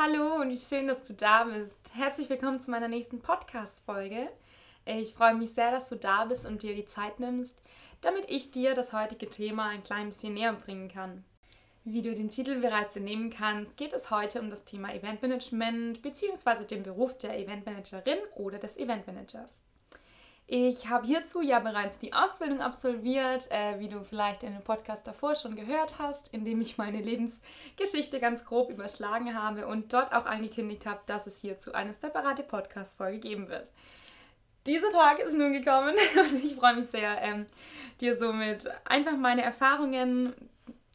Hallo und schön, dass du da bist. Herzlich willkommen zu meiner nächsten Podcast-Folge. Ich freue mich sehr, dass du da bist und dir die Zeit nimmst, damit ich dir das heutige Thema ein klein bisschen näher bringen kann. Wie du den Titel bereits entnehmen kannst, geht es heute um das Thema Eventmanagement bzw. den Beruf der Eventmanagerin oder des Eventmanagers. Ich habe hierzu ja bereits die Ausbildung absolviert, äh, wie du vielleicht in dem Podcast davor schon gehört hast, in dem ich meine Lebensgeschichte ganz grob überschlagen habe und dort auch angekündigt habe, dass es hierzu eine separate Podcast-Folge geben wird. Dieser Tag ist nun gekommen und ich freue mich sehr, ähm, dir somit einfach meine Erfahrungen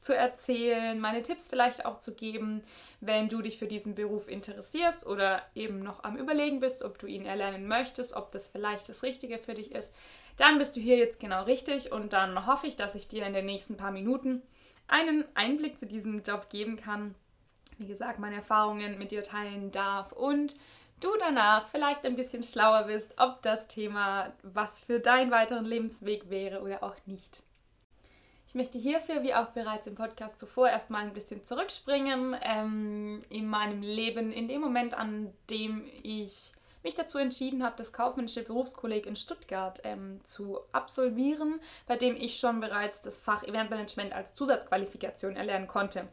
zu erzählen, meine Tipps vielleicht auch zu geben, wenn du dich für diesen Beruf interessierst oder eben noch am Überlegen bist, ob du ihn erlernen möchtest, ob das vielleicht das Richtige für dich ist, dann bist du hier jetzt genau richtig und dann hoffe ich, dass ich dir in den nächsten paar Minuten einen Einblick zu diesem Job geben kann. Wie gesagt, meine Erfahrungen mit dir teilen darf und du danach vielleicht ein bisschen schlauer bist, ob das Thema was für deinen weiteren Lebensweg wäre oder auch nicht. Ich möchte hierfür, wie auch bereits im Podcast zuvor, erstmal ein bisschen zurückspringen ähm, in meinem Leben, in dem Moment, an dem ich mich dazu entschieden habe, das kaufmännische Berufskolleg in Stuttgart ähm, zu absolvieren, bei dem ich schon bereits das Fach Eventmanagement als Zusatzqualifikation erlernen konnte.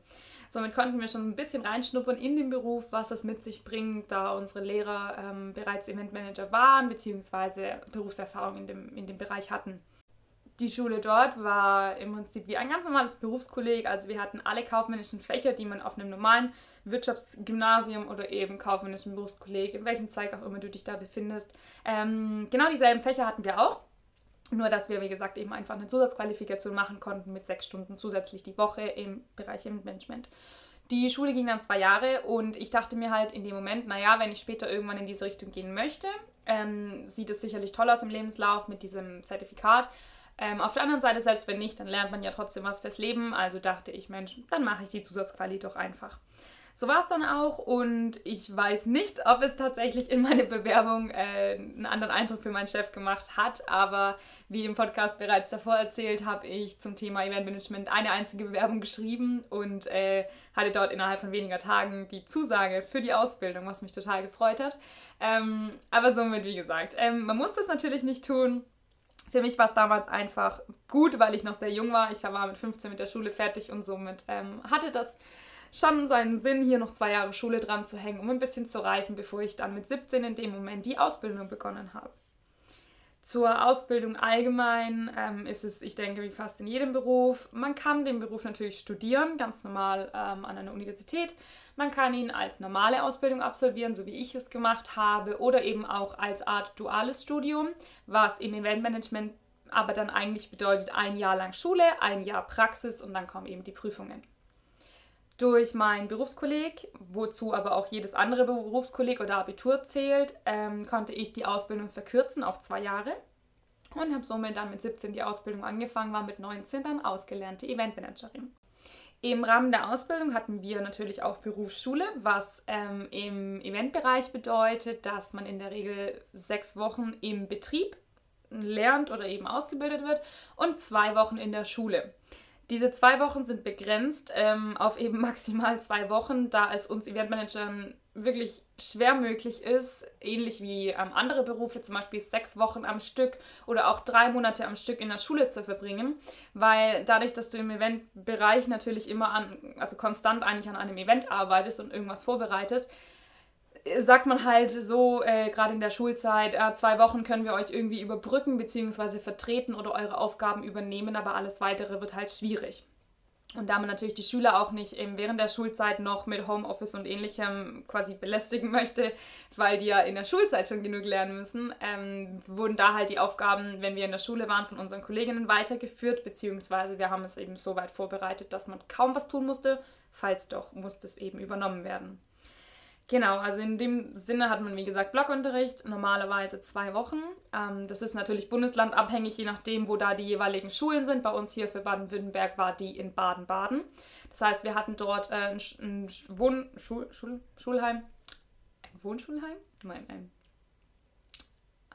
Somit konnten wir schon ein bisschen reinschnuppern in den Beruf, was es mit sich bringt, da unsere Lehrer ähm, bereits Eventmanager waren bzw. Berufserfahrung in dem, in dem Bereich hatten die Schule dort war im Prinzip wie ein ganz normales Berufskolleg. Also wir hatten alle kaufmännischen Fächer, die man auf einem normalen Wirtschaftsgymnasium oder eben kaufmännischen Berufskolleg, in welchem Zweig auch immer du dich da befindest. Ähm, genau dieselben Fächer hatten wir auch. Nur, dass wir, wie gesagt, eben einfach eine Zusatzqualifikation machen konnten mit sechs Stunden zusätzlich die Woche im Bereich Management. Die Schule ging dann zwei Jahre und ich dachte mir halt in dem Moment, naja, wenn ich später irgendwann in diese Richtung gehen möchte, ähm, sieht es sicherlich toll aus im Lebenslauf mit diesem Zertifikat. Ähm, auf der anderen Seite, selbst wenn nicht, dann lernt man ja trotzdem was fürs Leben. Also dachte ich, Mensch, dann mache ich die Zusatzquali doch einfach. So war es dann auch und ich weiß nicht, ob es tatsächlich in meine Bewerbung äh, einen anderen Eindruck für meinen Chef gemacht hat, aber wie im Podcast bereits davor erzählt, habe ich zum Thema Eventmanagement eine einzige Bewerbung geschrieben und äh, hatte dort innerhalb von weniger Tagen die Zusage für die Ausbildung, was mich total gefreut hat. Ähm, aber somit, wie gesagt, ähm, man muss das natürlich nicht tun. Für mich war es damals einfach gut, weil ich noch sehr jung war. Ich war mit 15 mit der Schule fertig und somit ähm, hatte das schon seinen Sinn, hier noch zwei Jahre Schule dran zu hängen, um ein bisschen zu reifen, bevor ich dann mit 17 in dem Moment die Ausbildung begonnen habe. Zur Ausbildung allgemein ähm, ist es, ich denke, wie fast in jedem Beruf. Man kann den Beruf natürlich studieren, ganz normal ähm, an einer Universität. Man kann ihn als normale Ausbildung absolvieren, so wie ich es gemacht habe, oder eben auch als Art duales Studium, was im Eventmanagement aber dann eigentlich bedeutet ein Jahr lang Schule, ein Jahr Praxis und dann kommen eben die Prüfungen. Durch mein Berufskolleg, wozu aber auch jedes andere Berufskolleg oder Abitur zählt, ähm, konnte ich die Ausbildung verkürzen auf zwei Jahre und habe somit dann mit 17 die Ausbildung angefangen, war mit 19 dann ausgelernte Eventmanagerin. Im Rahmen der Ausbildung hatten wir natürlich auch Berufsschule, was ähm, im Eventbereich bedeutet, dass man in der Regel sechs Wochen im Betrieb lernt oder eben ausgebildet wird und zwei Wochen in der Schule. Diese zwei Wochen sind begrenzt ähm, auf eben maximal zwei Wochen, da es uns Eventmanagern wirklich schwer möglich ist, ähnlich wie ähm, andere Berufe, zum Beispiel sechs Wochen am Stück oder auch drei Monate am Stück in der Schule zu verbringen, weil dadurch, dass du im Eventbereich natürlich immer an, also konstant eigentlich an einem Event arbeitest und irgendwas vorbereitest, sagt man halt so, äh, gerade in der Schulzeit, äh, zwei Wochen können wir euch irgendwie überbrücken bzw. vertreten oder eure Aufgaben übernehmen, aber alles weitere wird halt schwierig. Und da man natürlich die Schüler auch nicht eben während der Schulzeit noch mit Homeoffice und ähnlichem quasi belästigen möchte, weil die ja in der Schulzeit schon genug lernen müssen, ähm, wurden da halt die Aufgaben, wenn wir in der Schule waren, von unseren Kolleginnen weitergeführt, beziehungsweise wir haben es eben so weit vorbereitet, dass man kaum was tun musste, falls doch, musste es eben übernommen werden. Genau, also in dem Sinne hat man, wie gesagt, Blockunterricht, normalerweise zwei Wochen. Ähm, das ist natürlich bundeslandabhängig, je nachdem, wo da die jeweiligen Schulen sind. Bei uns hier für Baden-Württemberg war die in Baden-Baden. Das heißt, wir hatten dort äh, ein, ein Wohn Schul Schul Schulheim. Ein Wohnschulheim? Nein, ein,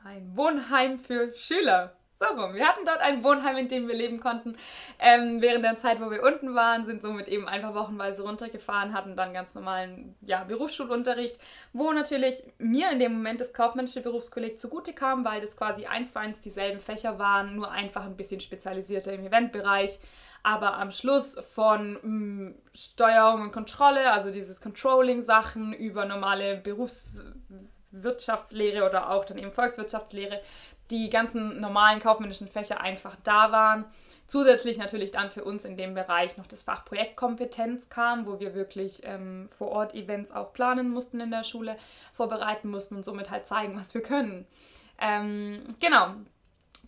ein Wohnheim für Schüler. So rum. Wir hatten dort ein Wohnheim, in dem wir leben konnten. Ähm, während der Zeit, wo wir unten waren, sind somit eben einfach wochenweise runtergefahren, hatten dann ganz normalen ja, Berufsschulunterricht, wo natürlich mir in dem Moment das kaufmännische Berufskolleg zugute kam, weil das quasi eins zu eins dieselben Fächer waren, nur einfach ein bisschen spezialisierter im Eventbereich. Aber am Schluss von mh, mm, Steuerung und Kontrolle, also dieses Controlling-Sachen über normale Berufswirtschaftslehre oder auch dann eben Volkswirtschaftslehre, die ganzen normalen kaufmännischen Fächer einfach da waren. Zusätzlich natürlich dann für uns in dem Bereich noch das Fach Projektkompetenz kam, wo wir wirklich ähm, vor Ort Events auch planen mussten in der Schule, vorbereiten mussten und somit halt zeigen, was wir können. Ähm, genau.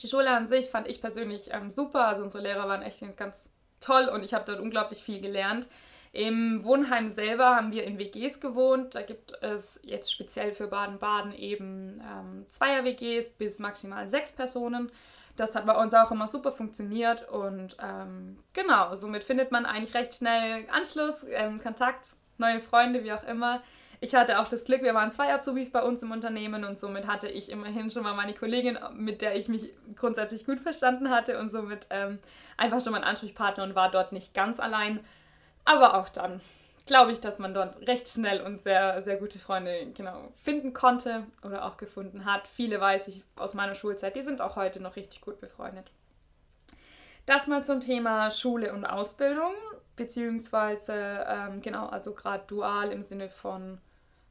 Die Schule an sich fand ich persönlich ähm, super. Also unsere Lehrer waren echt ganz toll und ich habe dort unglaublich viel gelernt. Im Wohnheim selber haben wir in WGs gewohnt. Da gibt es jetzt speziell für Baden-Baden eben ähm, Zweier-WGs bis maximal sechs Personen. Das hat bei uns auch immer super funktioniert und ähm, genau, somit findet man eigentlich recht schnell Anschluss, ähm, Kontakt, neue Freunde, wie auch immer. Ich hatte auch das Glück, wir waren zwei Azubis bei uns im Unternehmen und somit hatte ich immerhin schon mal meine Kollegin, mit der ich mich grundsätzlich gut verstanden hatte und somit ähm, einfach schon mein Ansprechpartner und war dort nicht ganz allein. Aber auch dann glaube ich, dass man dort recht schnell und sehr, sehr gute Freunde genau finden konnte oder auch gefunden hat. Viele weiß ich aus meiner Schulzeit, die sind auch heute noch richtig gut befreundet. Das mal zum Thema Schule und Ausbildung, beziehungsweise ähm, genau, also gerade dual im Sinne von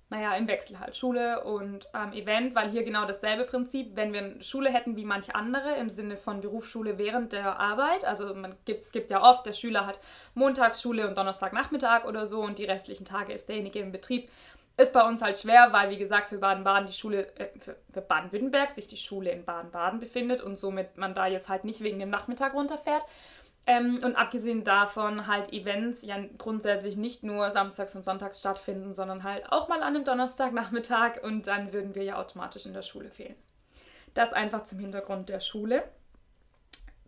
naja, im Wechsel halt. Schule und ähm, Event, weil hier genau dasselbe Prinzip, wenn wir Schule hätten wie manche andere im Sinne von Berufsschule während der Arbeit, also man gibt, es gibt ja oft, der Schüler hat Montagsschule und Donnerstagnachmittag oder so und die restlichen Tage ist derjenige im Betrieb, ist bei uns halt schwer, weil wie gesagt für Baden-Baden die Schule, äh, für Baden-Württemberg sich die Schule in Baden-Baden befindet und somit man da jetzt halt nicht wegen dem Nachmittag runterfährt, ähm, und abgesehen davon halt Events ja grundsätzlich nicht nur samstags und sonntags stattfinden, sondern halt auch mal an einem Donnerstagnachmittag und dann würden wir ja automatisch in der Schule fehlen. Das einfach zum Hintergrund der Schule.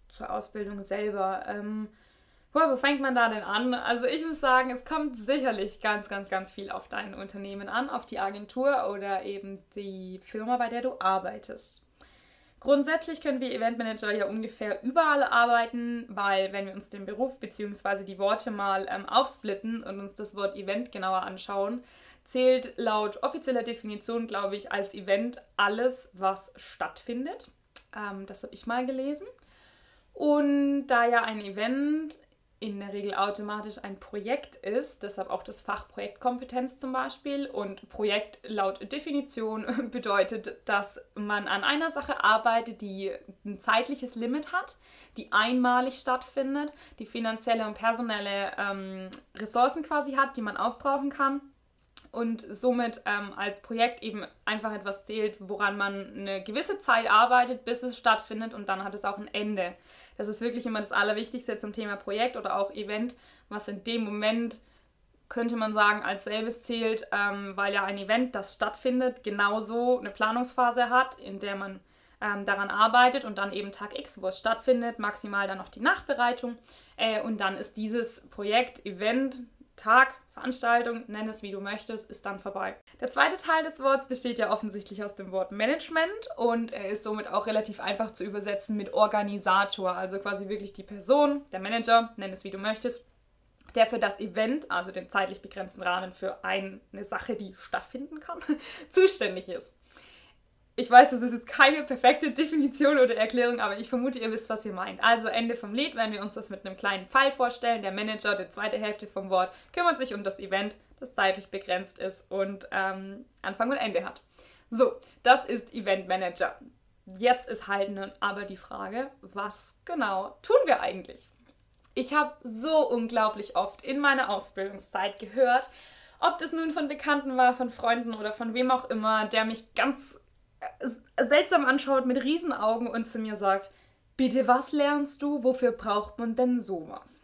Zur Ausbildung selber. Ähm, boah, wo fängt man da denn an? Also ich muss sagen, es kommt sicherlich ganz, ganz, ganz viel auf dein Unternehmen an, auf die Agentur oder eben die Firma, bei der du arbeitest. Grundsätzlich können wir Eventmanager ja ungefähr überall arbeiten, weil wenn wir uns den Beruf bzw. die Worte mal ähm, aufsplitten und uns das Wort Event genauer anschauen, zählt laut offizieller Definition, glaube ich, als Event alles, was stattfindet. Ähm, das habe ich mal gelesen. Und da ja ein Event in der Regel automatisch ein Projekt ist, deshalb auch das Fach Projektkompetenz zum Beispiel. Und Projekt laut Definition bedeutet, dass man an einer Sache arbeitet, die ein zeitliches Limit hat, die einmalig stattfindet, die finanzielle und personelle ähm, Ressourcen quasi hat, die man aufbrauchen kann. Und somit ähm, als Projekt eben einfach etwas zählt, woran man eine gewisse Zeit arbeitet, bis es stattfindet und dann hat es auch ein Ende. Das ist wirklich immer das Allerwichtigste zum Thema Projekt oder auch Event, was in dem Moment könnte man sagen, als selbes zählt, ähm, weil ja ein Event, das stattfindet, genauso eine Planungsphase hat, in der man ähm, daran arbeitet und dann eben Tag X, wo es stattfindet, maximal dann noch die Nachbereitung. Äh, und dann ist dieses Projekt, Event, Tag, Veranstaltung, nenn es wie du möchtest, ist dann vorbei. Der zweite Teil des Wortes besteht ja offensichtlich aus dem Wort Management und er ist somit auch relativ einfach zu übersetzen mit Organisator, also quasi wirklich die Person, der Manager, nenn es wie du möchtest, der für das Event, also den zeitlich begrenzten Rahmen für eine Sache, die stattfinden kann, zuständig ist. Ich weiß, das ist jetzt keine perfekte Definition oder Erklärung, aber ich vermute, ihr wisst, was ihr meint. Also Ende vom Lied, wenn wir uns das mit einem kleinen Pfeil vorstellen. Der Manager, die zweite Hälfte vom Wort, kümmert sich um das Event, das zeitlich begrenzt ist und ähm, Anfang und Ende hat. So, das ist Event Manager. Jetzt ist halt nun aber die Frage, was genau tun wir eigentlich? Ich habe so unglaublich oft in meiner Ausbildungszeit gehört, ob das nun von Bekannten war, von Freunden oder von wem auch immer, der mich ganz seltsam anschaut mit Riesenaugen und zu mir sagt, bitte was lernst du, wofür braucht man denn sowas?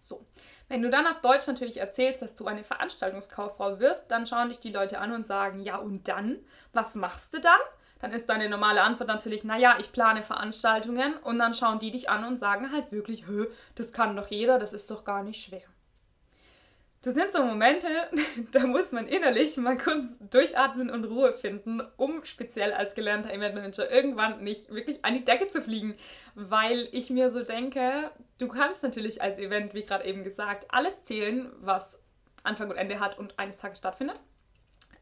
So, wenn du dann auf Deutsch natürlich erzählst, dass du eine Veranstaltungskauffrau wirst, dann schauen dich die Leute an und sagen, ja und dann, was machst du dann? Dann ist deine normale Antwort natürlich, naja, ich plane Veranstaltungen und dann schauen die dich an und sagen halt wirklich, Hö, das kann doch jeder, das ist doch gar nicht schwer. Das sind so Momente, da muss man innerlich mal kurz durchatmen und Ruhe finden, um speziell als gelernter Eventmanager irgendwann nicht wirklich an die Decke zu fliegen. Weil ich mir so denke, du kannst natürlich als Event, wie gerade eben gesagt, alles zählen, was Anfang und Ende hat und eines Tages stattfindet.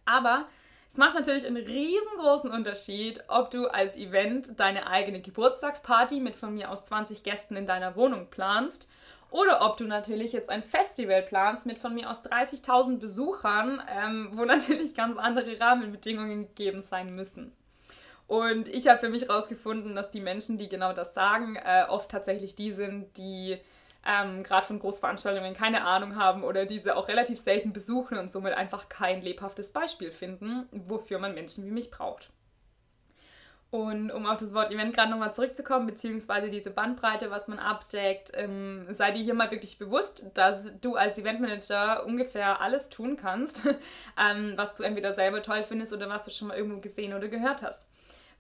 Aber es macht natürlich einen riesengroßen Unterschied, ob du als Event deine eigene Geburtstagsparty mit von mir aus 20 Gästen in deiner Wohnung planst oder ob du natürlich jetzt ein Festival planst mit von mir aus 30.000 Besuchern, ähm, wo natürlich ganz andere Rahmenbedingungen gegeben sein müssen. Und ich habe für mich herausgefunden, dass die Menschen, die genau das sagen, äh, oft tatsächlich die sind, die ähm, gerade von Großveranstaltungen keine Ahnung haben oder diese auch relativ selten besuchen und somit einfach kein lebhaftes Beispiel finden, wofür man Menschen wie mich braucht. Und um auf das Wort Event gerade nochmal zurückzukommen, beziehungsweise diese Bandbreite, was man abdeckt, ähm, sei dir hier mal wirklich bewusst, dass du als Eventmanager ungefähr alles tun kannst, ähm, was du entweder selber toll findest oder was du schon mal irgendwo gesehen oder gehört hast.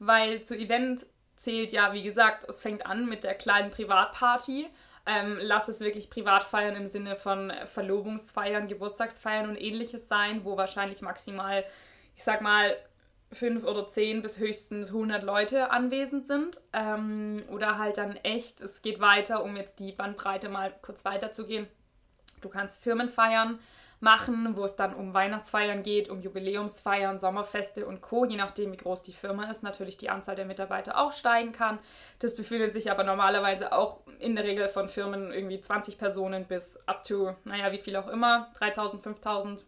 Weil zu Event zählt ja, wie gesagt, es fängt an mit der kleinen Privatparty. Ähm, lass es wirklich Privatfeiern im Sinne von Verlobungsfeiern, Geburtstagsfeiern und ähnliches sein, wo wahrscheinlich maximal, ich sag mal, fünf oder zehn bis höchstens 100 Leute anwesend sind. Ähm, oder halt dann echt, es geht weiter, um jetzt die Bandbreite mal kurz weiterzugehen. Du kannst Firmenfeiern machen, wo es dann um Weihnachtsfeiern geht, um Jubiläumsfeiern, Sommerfeste und Co. Je nachdem, wie groß die Firma ist, natürlich die Anzahl der Mitarbeiter auch steigen kann. Das befindet sich aber normalerweise auch in der Regel von Firmen irgendwie 20 Personen bis up to, naja, wie viel auch immer, 3000, 5000,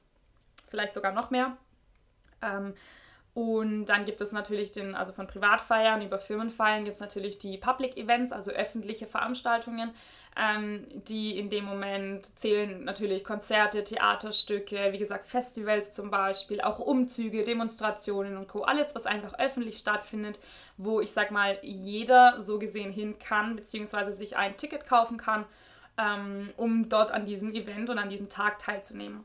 vielleicht sogar noch mehr. Ähm, und dann gibt es natürlich den, also von Privatfeiern über Firmenfeiern gibt es natürlich die Public Events, also öffentliche Veranstaltungen, ähm, die in dem Moment zählen natürlich Konzerte, Theaterstücke, wie gesagt Festivals zum Beispiel, auch Umzüge, Demonstrationen und Co. Alles, was einfach öffentlich stattfindet, wo ich sag mal jeder so gesehen hin kann, beziehungsweise sich ein Ticket kaufen kann, ähm, um dort an diesem Event und an diesem Tag teilzunehmen.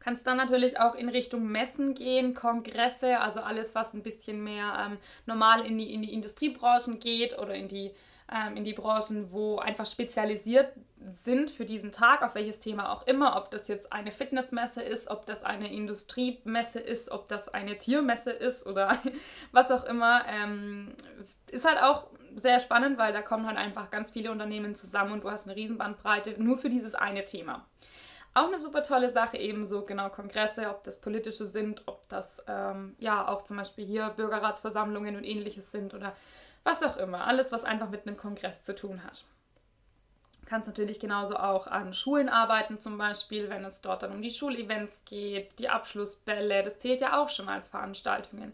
Kannst dann natürlich auch in Richtung Messen gehen, Kongresse, also alles, was ein bisschen mehr ähm, normal in die, in die Industriebranchen geht oder in die, ähm, in die Branchen, wo einfach spezialisiert sind für diesen Tag, auf welches Thema auch immer, ob das jetzt eine Fitnessmesse ist, ob das eine Industriemesse ist, ob das eine Tiermesse ist oder was auch immer. Ähm, ist halt auch sehr spannend, weil da kommen halt einfach ganz viele Unternehmen zusammen und du hast eine Riesenbandbreite nur für dieses eine Thema. Auch eine super tolle Sache, ebenso genau Kongresse, ob das politische sind, ob das ähm, ja auch zum Beispiel hier Bürgerratsversammlungen und ähnliches sind oder was auch immer. Alles, was einfach mit einem Kongress zu tun hat. Du kannst natürlich genauso auch an Schulen arbeiten, zum Beispiel, wenn es dort dann um die Schulevents geht, die Abschlussbälle, das zählt ja auch schon als Veranstaltungen.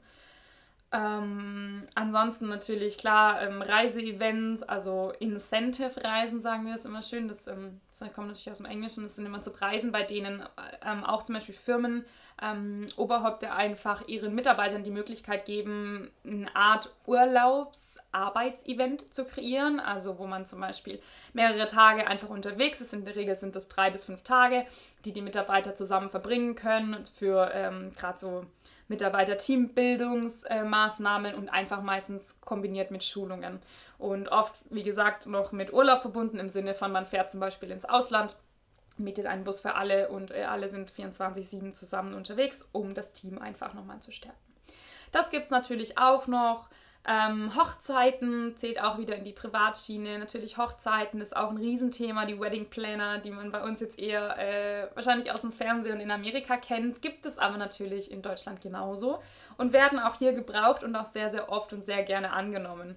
Ähm, ansonsten natürlich klar ähm, Reiseevents, also Incentive-Reisen sagen wir das immer schön. Das, ähm, das kommt natürlich aus dem Englischen. Das sind immer so Reisen, bei denen ähm, auch zum Beispiel Firmen, ähm, Oberhäupter einfach ihren Mitarbeitern die Möglichkeit geben, eine Art Urlaubs-Arbeitsevent zu kreieren. Also wo man zum Beispiel mehrere Tage einfach unterwegs ist. In der Regel sind das drei bis fünf Tage, die die Mitarbeiter zusammen verbringen können für ähm, gerade so Mitarbeiter-Teambildungsmaßnahmen und einfach meistens kombiniert mit Schulungen. Und oft, wie gesagt, noch mit Urlaub verbunden im Sinne von, man fährt zum Beispiel ins Ausland, mietet einen Bus für alle und äh, alle sind 24-7 zusammen unterwegs, um das Team einfach nochmal zu stärken. Das gibt es natürlich auch noch. Ähm, Hochzeiten zählt auch wieder in die Privatschiene. Natürlich Hochzeiten ist auch ein Riesenthema. Die Wedding Planner, die man bei uns jetzt eher äh, wahrscheinlich aus dem Fernsehen und in Amerika kennt, gibt es aber natürlich in Deutschland genauso und werden auch hier gebraucht und auch sehr, sehr oft und sehr gerne angenommen.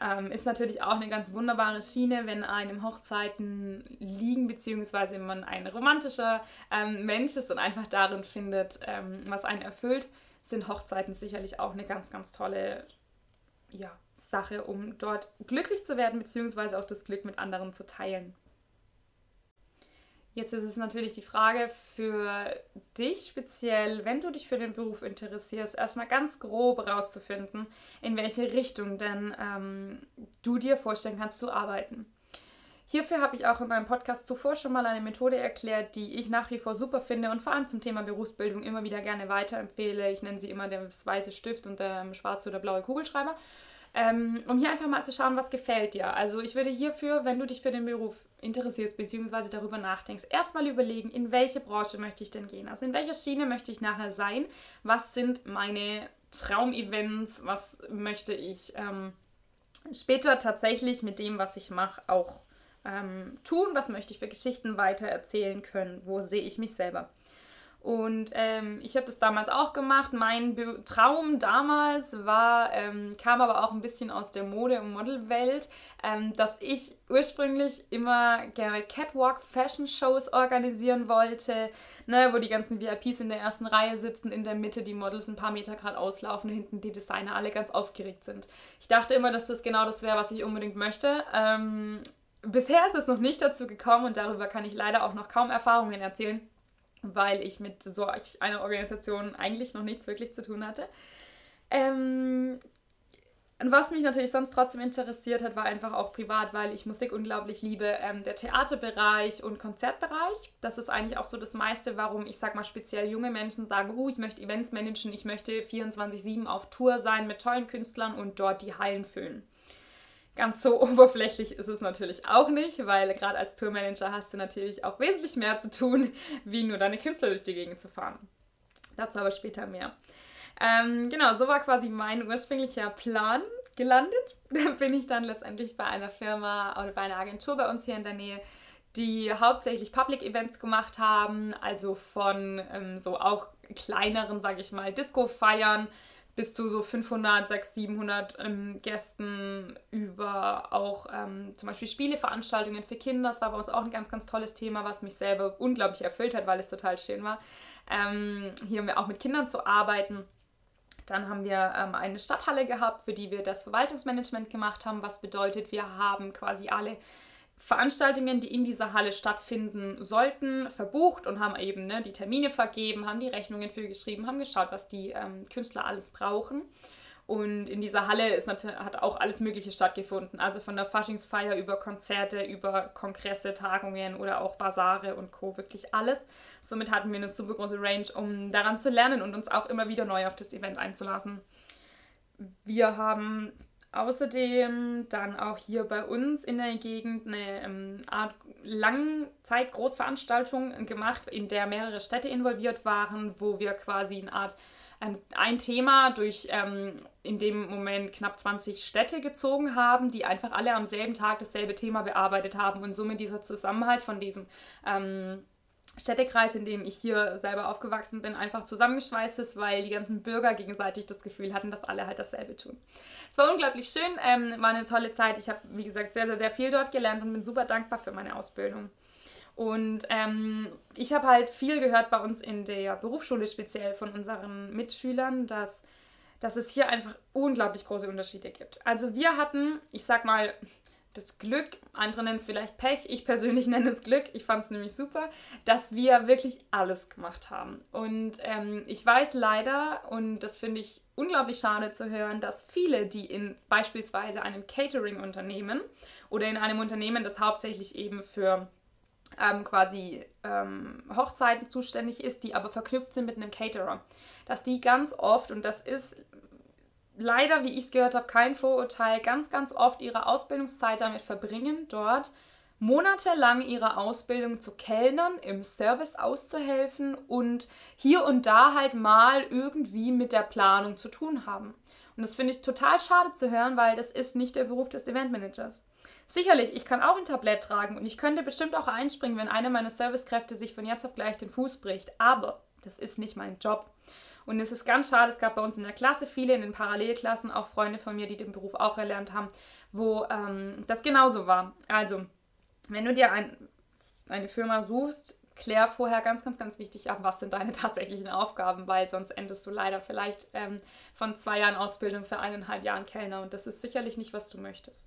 Ähm, ist natürlich auch eine ganz wunderbare Schiene, wenn einem Hochzeiten liegen, beziehungsweise wenn man ein romantischer ähm, Mensch ist und einfach darin findet, ähm, was einen erfüllt, sind Hochzeiten sicherlich auch eine ganz, ganz tolle ja, Sache, um dort glücklich zu werden, beziehungsweise auch das Glück mit anderen zu teilen. Jetzt ist es natürlich die Frage für dich speziell, wenn du dich für den Beruf interessierst, erstmal ganz grob herauszufinden, in welche Richtung denn ähm, du dir vorstellen kannst zu arbeiten. Hierfür habe ich auch in meinem Podcast zuvor schon mal eine Methode erklärt, die ich nach wie vor super finde und vor allem zum Thema Berufsbildung immer wieder gerne weiterempfehle. Ich nenne sie immer der weiße Stift und der schwarze oder blaue Kugelschreiber. ähm, um hier einfach mal zu schauen, was gefällt dir. Also ich würde hierfür, wenn du dich für den Beruf interessierst bzw. darüber nachdenkst, erstmal überlegen, in welche Branche möchte ich denn gehen? Also in welcher Schiene möchte ich nachher sein? Was sind meine Traumevents? Was möchte ich ähm, später tatsächlich mit dem, was ich mache, auch ähm, tun? Was möchte ich für Geschichten weiter erzählen können? Wo sehe ich mich selber? Und ähm, ich habe das damals auch gemacht. Mein Be Traum damals war, ähm, kam aber auch ein bisschen aus der Mode- und Modelwelt, ähm, dass ich ursprünglich immer gerne Catwalk-Fashion-Shows organisieren wollte, ne, wo die ganzen VIPs in der ersten Reihe sitzen, in der Mitte die Models ein paar Meter gerade auslaufen, hinten die Designer alle ganz aufgeregt sind. Ich dachte immer, dass das genau das wäre, was ich unbedingt möchte. Bisher ist es noch nicht dazu gekommen und darüber kann ich leider auch noch kaum Erfahrungen erzählen weil ich mit so einer Organisation eigentlich noch nichts wirklich zu tun hatte. Ähm, was mich natürlich sonst trotzdem interessiert hat, war einfach auch privat, weil ich Musik unglaublich liebe, ähm, der Theaterbereich und Konzertbereich. Das ist eigentlich auch so das meiste, warum ich sag mal speziell junge Menschen sagen, uh, ich möchte Events managen, ich möchte 24-7 auf Tour sein mit tollen Künstlern und dort die Hallen füllen. Ganz so oberflächlich ist es natürlich auch nicht, weil gerade als Tourmanager hast du natürlich auch wesentlich mehr zu tun, wie nur deine Künstler durch die Gegend zu fahren. Dazu aber später mehr. Ähm, genau, so war quasi mein ursprünglicher Plan gelandet. Da bin ich dann letztendlich bei einer Firma oder bei einer Agentur bei uns hier in der Nähe, die hauptsächlich Public Events gemacht haben, also von ähm, so auch kleineren, sage ich mal, Disco-Feiern bis zu so 500, 600, 700 ähm, Gästen über auch ähm, zum Beispiel Spieleveranstaltungen für Kinder. Das war bei uns auch ein ganz, ganz tolles Thema, was mich selber unglaublich erfüllt hat, weil es total schön war, ähm, hier auch mit Kindern zu arbeiten. Dann haben wir ähm, eine Stadthalle gehabt, für die wir das Verwaltungsmanagement gemacht haben, was bedeutet, wir haben quasi alle Veranstaltungen, die in dieser Halle stattfinden sollten, verbucht und haben eben ne, die Termine vergeben, haben die Rechnungen für geschrieben, haben geschaut, was die ähm, Künstler alles brauchen. Und in dieser Halle ist hat auch alles Mögliche stattgefunden. Also von der Faschingsfeier über Konzerte, über Kongresse, Tagungen oder auch Basare und Co. Wirklich alles. Somit hatten wir eine super große Range, um daran zu lernen und uns auch immer wieder neu auf das Event einzulassen. Wir haben Außerdem dann auch hier bei uns in der Gegend eine ähm, Art Langzeit-Großveranstaltung gemacht, in der mehrere Städte involviert waren, wo wir quasi eine Art ein Thema durch ähm, in dem Moment knapp 20 Städte gezogen haben, die einfach alle am selben Tag dasselbe Thema bearbeitet haben und somit dieser Zusammenhalt von diesem ähm, Städtekreis, in dem ich hier selber aufgewachsen bin, einfach zusammengeschweißt ist, weil die ganzen Bürger gegenseitig das Gefühl hatten, dass alle halt dasselbe tun. Es war unglaublich schön, ähm, war eine tolle Zeit. Ich habe, wie gesagt, sehr, sehr, sehr viel dort gelernt und bin super dankbar für meine Ausbildung. Und ähm, ich habe halt viel gehört bei uns in der Berufsschule, speziell von unseren Mitschülern, dass, dass es hier einfach unglaublich große Unterschiede gibt. Also wir hatten, ich sag mal, das Glück, andere nennen es vielleicht Pech, ich persönlich nenne es Glück, ich fand es nämlich super, dass wir wirklich alles gemacht haben. Und ähm, ich weiß leider, und das finde ich unglaublich schade zu hören, dass viele, die in beispielsweise einem Catering-Unternehmen oder in einem Unternehmen, das hauptsächlich eben für ähm, quasi ähm, Hochzeiten zuständig ist, die aber verknüpft sind mit einem Caterer, dass die ganz oft, und das ist leider, wie ich es gehört habe, kein Vorurteil, ganz, ganz oft ihre Ausbildungszeit damit verbringen, dort monatelang ihre Ausbildung zu Kellnern, im Service auszuhelfen und hier und da halt mal irgendwie mit der Planung zu tun haben. Und das finde ich total schade zu hören, weil das ist nicht der Beruf des Eventmanagers. Sicherlich, ich kann auch ein Tablett tragen und ich könnte bestimmt auch einspringen, wenn einer meiner Servicekräfte sich von jetzt auf gleich den Fuß bricht. Aber das ist nicht mein Job. Und es ist ganz schade, es gab bei uns in der Klasse viele, in den Parallelklassen, auch Freunde von mir, die den Beruf auch erlernt haben, wo ähm, das genauso war. Also, wenn du dir ein, eine Firma suchst, klär vorher ganz, ganz, ganz wichtig ab, was sind deine tatsächlichen Aufgaben, weil sonst endest du leider vielleicht ähm, von zwei Jahren Ausbildung für eineinhalb Jahren Kellner und das ist sicherlich nicht, was du möchtest.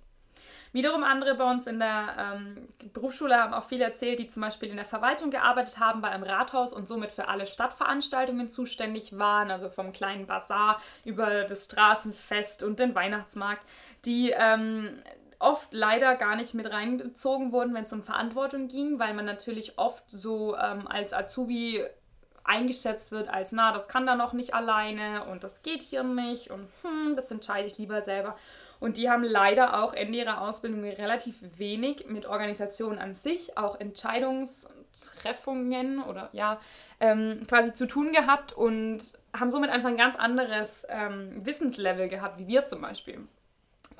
Wiederum andere bei uns in der ähm, Berufsschule haben auch viel erzählt, die zum Beispiel in der Verwaltung gearbeitet haben, bei einem Rathaus und somit für alle Stadtveranstaltungen zuständig waren, also vom kleinen Bazar über das Straßenfest und den Weihnachtsmarkt, die ähm, oft leider gar nicht mit reingezogen wurden, wenn es um Verantwortung ging, weil man natürlich oft so ähm, als Azubi eingeschätzt wird als, na, das kann da noch nicht alleine und das geht hier nicht und hm, das entscheide ich lieber selber. Und die haben leider auch Ende ihrer Ausbildung relativ wenig mit Organisation an sich, auch Entscheidungstreffungen oder ja, ähm, quasi zu tun gehabt und haben somit einfach ein ganz anderes ähm, Wissenslevel gehabt, wie wir zum Beispiel.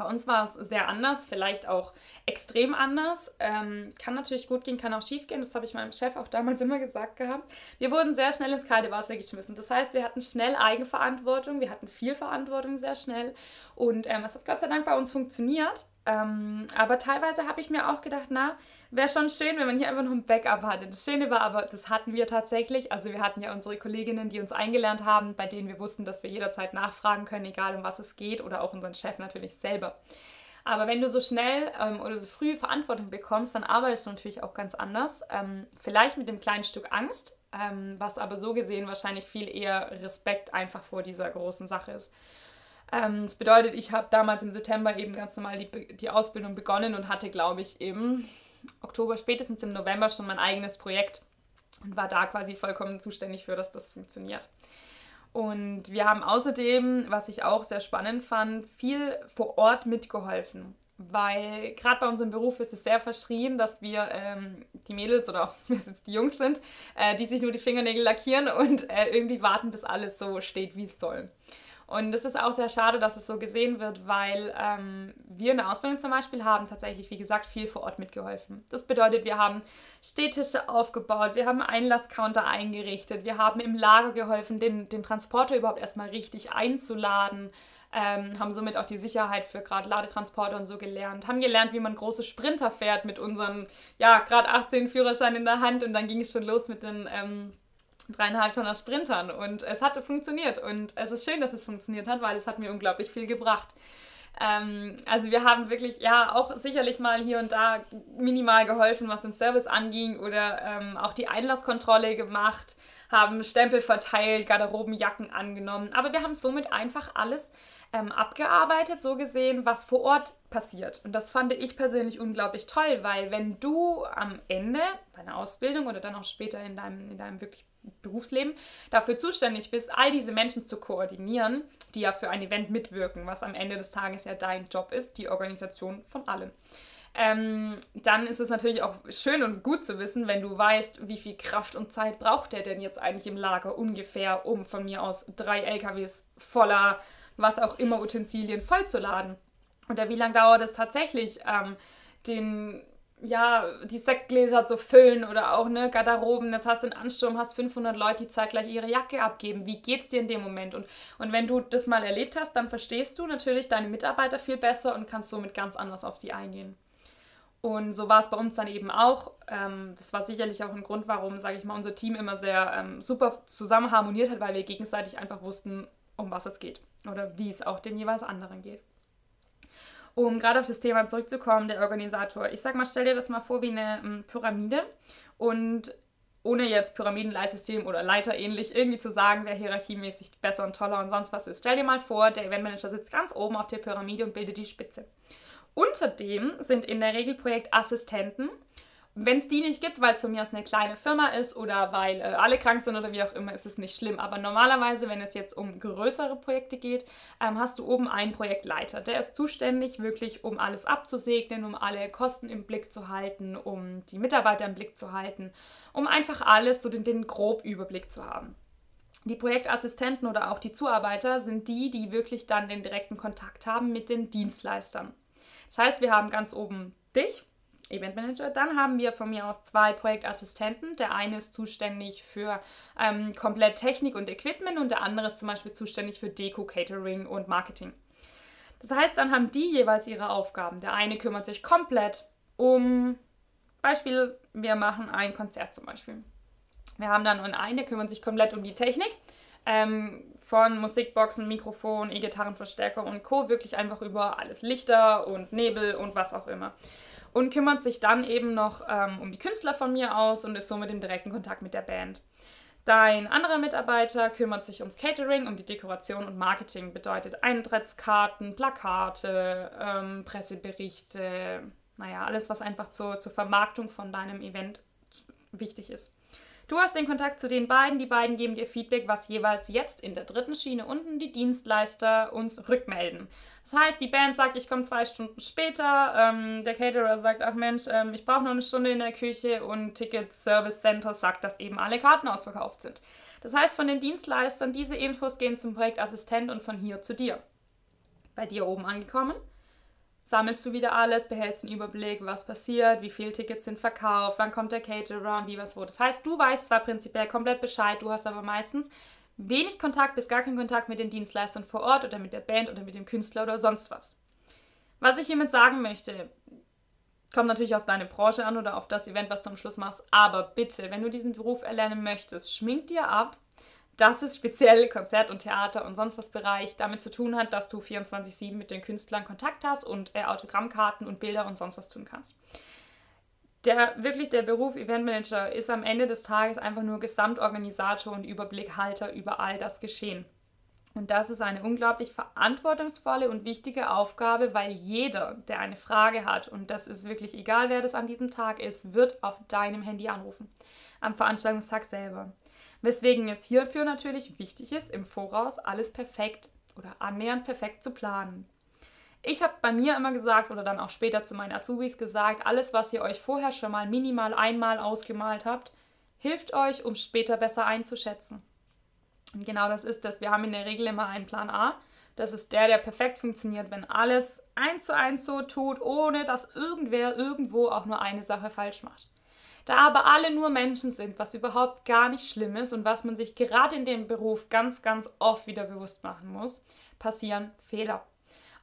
Bei uns war es sehr anders, vielleicht auch extrem anders. Ähm, kann natürlich gut gehen, kann auch schief gehen. Das habe ich meinem Chef auch damals immer gesagt gehabt. Wir wurden sehr schnell ins kalte Wasser geschmissen. Das heißt, wir hatten schnell Eigenverantwortung, wir hatten viel Verantwortung sehr schnell. Und ähm, hat Gott sei Dank bei uns funktioniert. Ähm, aber teilweise habe ich mir auch gedacht, na, wäre schon schön, wenn man hier einfach noch ein Backup hatte. Das Schöne war aber, das hatten wir tatsächlich. Also wir hatten ja unsere Kolleginnen, die uns eingelernt haben, bei denen wir wussten, dass wir jederzeit nachfragen können, egal um was es geht, oder auch unseren Chef natürlich selber. Aber wenn du so schnell ähm, oder so früh Verantwortung bekommst, dann arbeitest du natürlich auch ganz anders. Ähm, vielleicht mit dem kleinen Stück Angst, ähm, was aber so gesehen wahrscheinlich viel eher Respekt einfach vor dieser großen Sache ist. Ähm, das bedeutet, ich habe damals im September eben ganz normal die, die Ausbildung begonnen und hatte, glaube ich, im Oktober, spätestens im November schon mein eigenes Projekt und war da quasi vollkommen zuständig für, dass das funktioniert. Und wir haben außerdem, was ich auch sehr spannend fand, viel vor Ort mitgeholfen. Weil gerade bei unserem Beruf ist es sehr verschrien, dass wir ähm, die Mädels oder auch wir jetzt die Jungs sind, äh, die sich nur die Fingernägel lackieren und äh, irgendwie warten, bis alles so steht, wie es soll. Und es ist auch sehr schade, dass es so gesehen wird, weil ähm, wir in der Ausbildung zum Beispiel haben tatsächlich, wie gesagt, viel vor Ort mitgeholfen. Das bedeutet, wir haben Stehtische aufgebaut, wir haben Einlasscounter eingerichtet, wir haben im Lager geholfen, den, den Transporter überhaupt erstmal richtig einzuladen. Ähm, haben somit auch die Sicherheit für gerade Ladetransporter und so gelernt, haben gelernt, wie man große Sprinter fährt mit unseren, ja, gerade 18 Führerschein in der Hand und dann ging es schon los mit den ähm, dreieinhalb Tonner Sprintern und es hatte funktioniert und es ist schön, dass es funktioniert hat, weil es hat mir unglaublich viel gebracht. Ähm, also wir haben wirklich, ja, auch sicherlich mal hier und da minimal geholfen, was den Service anging oder ähm, auch die Einlasskontrolle gemacht, haben Stempel verteilt, Garderobenjacken angenommen, aber wir haben somit einfach alles ähm, abgearbeitet, so gesehen, was vor Ort passiert. Und das fand ich persönlich unglaublich toll, weil wenn du am Ende deiner Ausbildung oder dann auch später in deinem, in deinem wirklich Berufsleben dafür zuständig bist, all diese Menschen zu koordinieren, die ja für ein Event mitwirken, was am Ende des Tages ja dein Job ist, die Organisation von allem. Ähm, dann ist es natürlich auch schön und gut zu wissen, wenn du weißt, wie viel Kraft und Zeit braucht der denn jetzt eigentlich im Lager ungefähr, um von mir aus drei LKWs voller was auch immer Utensilien vollzuladen. Oder wie lange dauert es tatsächlich, ähm, den ja, die Sektgläser zu füllen oder auch ne, Garderoben. Jetzt hast du einen Ansturm, hast 500 Leute, die zeitgleich ihre Jacke abgeben. Wie geht's dir in dem Moment? Und, und wenn du das mal erlebt hast, dann verstehst du natürlich deine Mitarbeiter viel besser und kannst somit ganz anders auf sie eingehen. Und so war es bei uns dann eben auch. Ähm, das war sicherlich auch ein Grund, warum, sage ich mal, unser Team immer sehr ähm, super zusammen harmoniert hat, weil wir gegenseitig einfach wussten, um was es geht oder wie es auch dem jeweils anderen geht um gerade auf das Thema zurückzukommen, der Organisator. Ich sag mal, stell dir das mal vor wie eine um, ähm, Pyramide und ohne jetzt Pyramidenleitsystem oder Leiter ähnlich irgendwie zu sagen, wer hierarchiemäßig besser und toller und sonst was ist. Stell dir mal vor, der Eventmanager sitzt ganz oben auf der Pyramide und bildet die Spitze. Unter dem sind in der Regel Projektassistenten wenn es die nicht gibt, weil es von mir aus eine kleine Firma ist oder weil äh, alle krank sind oder wie auch immer, ist es nicht schlimm. Aber normalerweise, wenn es jetzt um größere Projekte geht, ähm, hast du oben einen Projektleiter. Der ist zuständig wirklich, um alles abzusegnen, um alle Kosten im Blick zu halten, um die Mitarbeiter im Blick zu halten, um einfach alles, so den, den Grobüberblick zu haben. Die Projektassistenten oder auch die Zuarbeiter sind die, die wirklich dann den direkten Kontakt haben mit den Dienstleistern. Das heißt, wir haben ganz oben dich, Eventmanager. Dann haben wir von mir aus zwei Projektassistenten. Der eine ist zuständig für ähm, komplett Technik und Equipment und der andere ist zum Beispiel zuständig für Deko, Catering und Marketing. Das heißt, dann haben die jeweils ihre Aufgaben. Der eine kümmert sich komplett um, Beispiel, wir machen ein Konzert zum Beispiel. Wir haben dann einen, der kümmert sich komplett um die Technik. Ähm, von Musikboxen, Mikrofon, E-Gitarrenverstärker und Co. Wirklich einfach über alles Lichter und Nebel und was auch immer und kümmert sich dann eben noch ähm, um die Künstler von mir aus und ist somit in direkten Kontakt mit der Band. Dein anderer Mitarbeiter kümmert sich ums Catering, um die Dekoration und Marketing, bedeutet Eintrittskarten, Plakate, ähm, Presseberichte, naja, alles, was einfach zur, zur Vermarktung von deinem Event wichtig ist. Du hast den Kontakt zu den beiden, die beiden geben dir Feedback, was jeweils jetzt in der dritten Schiene unten die Dienstleister uns rückmelden. Das heißt, die Band sagt, ich komme zwei Stunden später, ähm, der Caterer sagt, ach Mensch, ähm, ich brauche noch eine Stunde in der Küche und Ticket Service Center sagt, dass eben alle Karten ausverkauft sind. Das heißt, von den Dienstleistern, diese Infos gehen zum Projektassistent und von hier zu dir. Bei dir oben angekommen sammelst du wieder alles, behältst einen Überblick, was passiert, wie viele Tickets sind verkauft, wann kommt der Caterer und wie was wo. Das heißt, du weißt zwar prinzipiell komplett Bescheid, du hast aber meistens wenig Kontakt bis gar keinen Kontakt mit den Dienstleistern vor Ort oder mit der Band oder mit dem Künstler oder sonst was. Was ich hiermit sagen möchte, kommt natürlich auf deine Branche an oder auf das Event, was du am Schluss machst, aber bitte, wenn du diesen Beruf erlernen möchtest, schmink dir ab, dass es speziell Konzert und Theater und sonst was Bereich damit zu tun hat, dass du 24-7 mit den Künstlern Kontakt hast und äh, Autogrammkarten und Bilder und sonst was tun kannst. Der wirklich der Beruf Eventmanager ist am Ende des Tages einfach nur Gesamtorganisator und Überblickhalter über all das Geschehen. Und das ist eine unglaublich verantwortungsvolle und wichtige Aufgabe, weil jeder, der eine Frage hat, und das ist wirklich egal, wer das an diesem Tag ist, wird auf deinem Handy anrufen. Am Veranstaltungstag selber. Weswegen es hierfür natürlich wichtig ist, im Voraus alles perfekt oder annähernd perfekt zu planen. Ich habe bei mir immer gesagt oder dann auch später zu meinen Azubis gesagt, alles, was ihr euch vorher schon mal minimal einmal ausgemalt habt, hilft euch, um später besser einzuschätzen. Und genau das ist das. Wir haben in der Regel immer einen Plan A. Das ist der, der perfekt funktioniert, wenn alles eins zu eins so tut, ohne dass irgendwer irgendwo auch nur eine Sache falsch macht. Da aber alle nur Menschen sind, was überhaupt gar nicht schlimm ist und was man sich gerade in dem Beruf ganz, ganz oft wieder bewusst machen muss, passieren Fehler.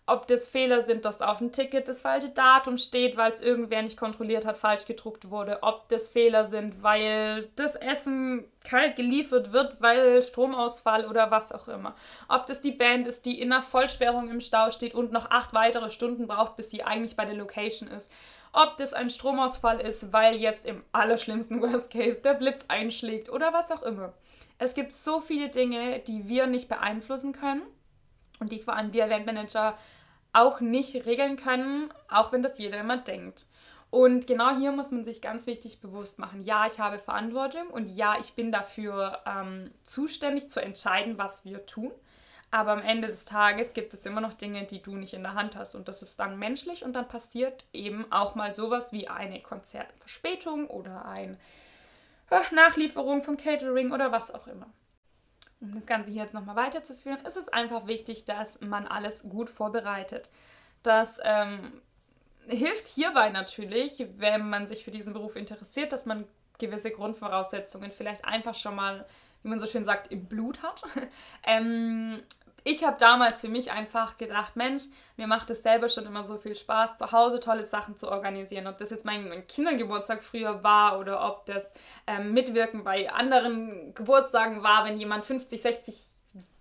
Ob das Fehler sind, dass auf dem Ticket das falsche Datum steht, weil es irgendwer nicht kontrolliert hat, falsch gedruckt wurde. Ob das Fehler sind, weil das Essen kalt geliefert wird, weil Stromausfall oder was auch immer. Ob das die Band ist, die in einer Vollsperrung im Stau steht und noch acht weitere Stunden braucht, bis sie eigentlich bei der Location ist ob das ein Stromausfall ist, weil jetzt im allerschlimmsten Worst Case der Blitz einschlägt oder was auch immer. Es gibt so viele Dinge, die wir nicht beeinflussen können und die vor allem wir Eventmanager auch nicht regeln können, auch wenn das jeder immer denkt. Und genau hier muss man sich ganz wichtig bewusst machen, ja, ich habe Verantwortung und ja, ich bin dafür ähm, zuständig zu entscheiden, was wir tun. Aber am Ende des Tages gibt es immer noch Dinge, die du nicht in der Hand hast. Und das ist dann menschlich und dann passiert eben auch mal sowas wie eine Konzertverspätung oder eine äh, Nachlieferung vom Catering oder was auch immer. Um das Ganze hier jetzt nochmal weiterzuführen, ist es einfach wichtig, dass man alles gut vorbereitet. Das ähm, hilft hierbei natürlich, wenn man sich für diesen Beruf interessiert, dass man gewisse Grundvoraussetzungen vielleicht einfach schon mal wie man so schön sagt, im Blut hat. ähm, ich habe damals für mich einfach gedacht, Mensch, mir macht es selber schon immer so viel Spaß, zu Hause tolle Sachen zu organisieren. Ob das jetzt mein, Kindergeburtstag früher war oder ob das ähm, Mitwirken bei anderen Geburtstagen war, wenn jemand 50, 60,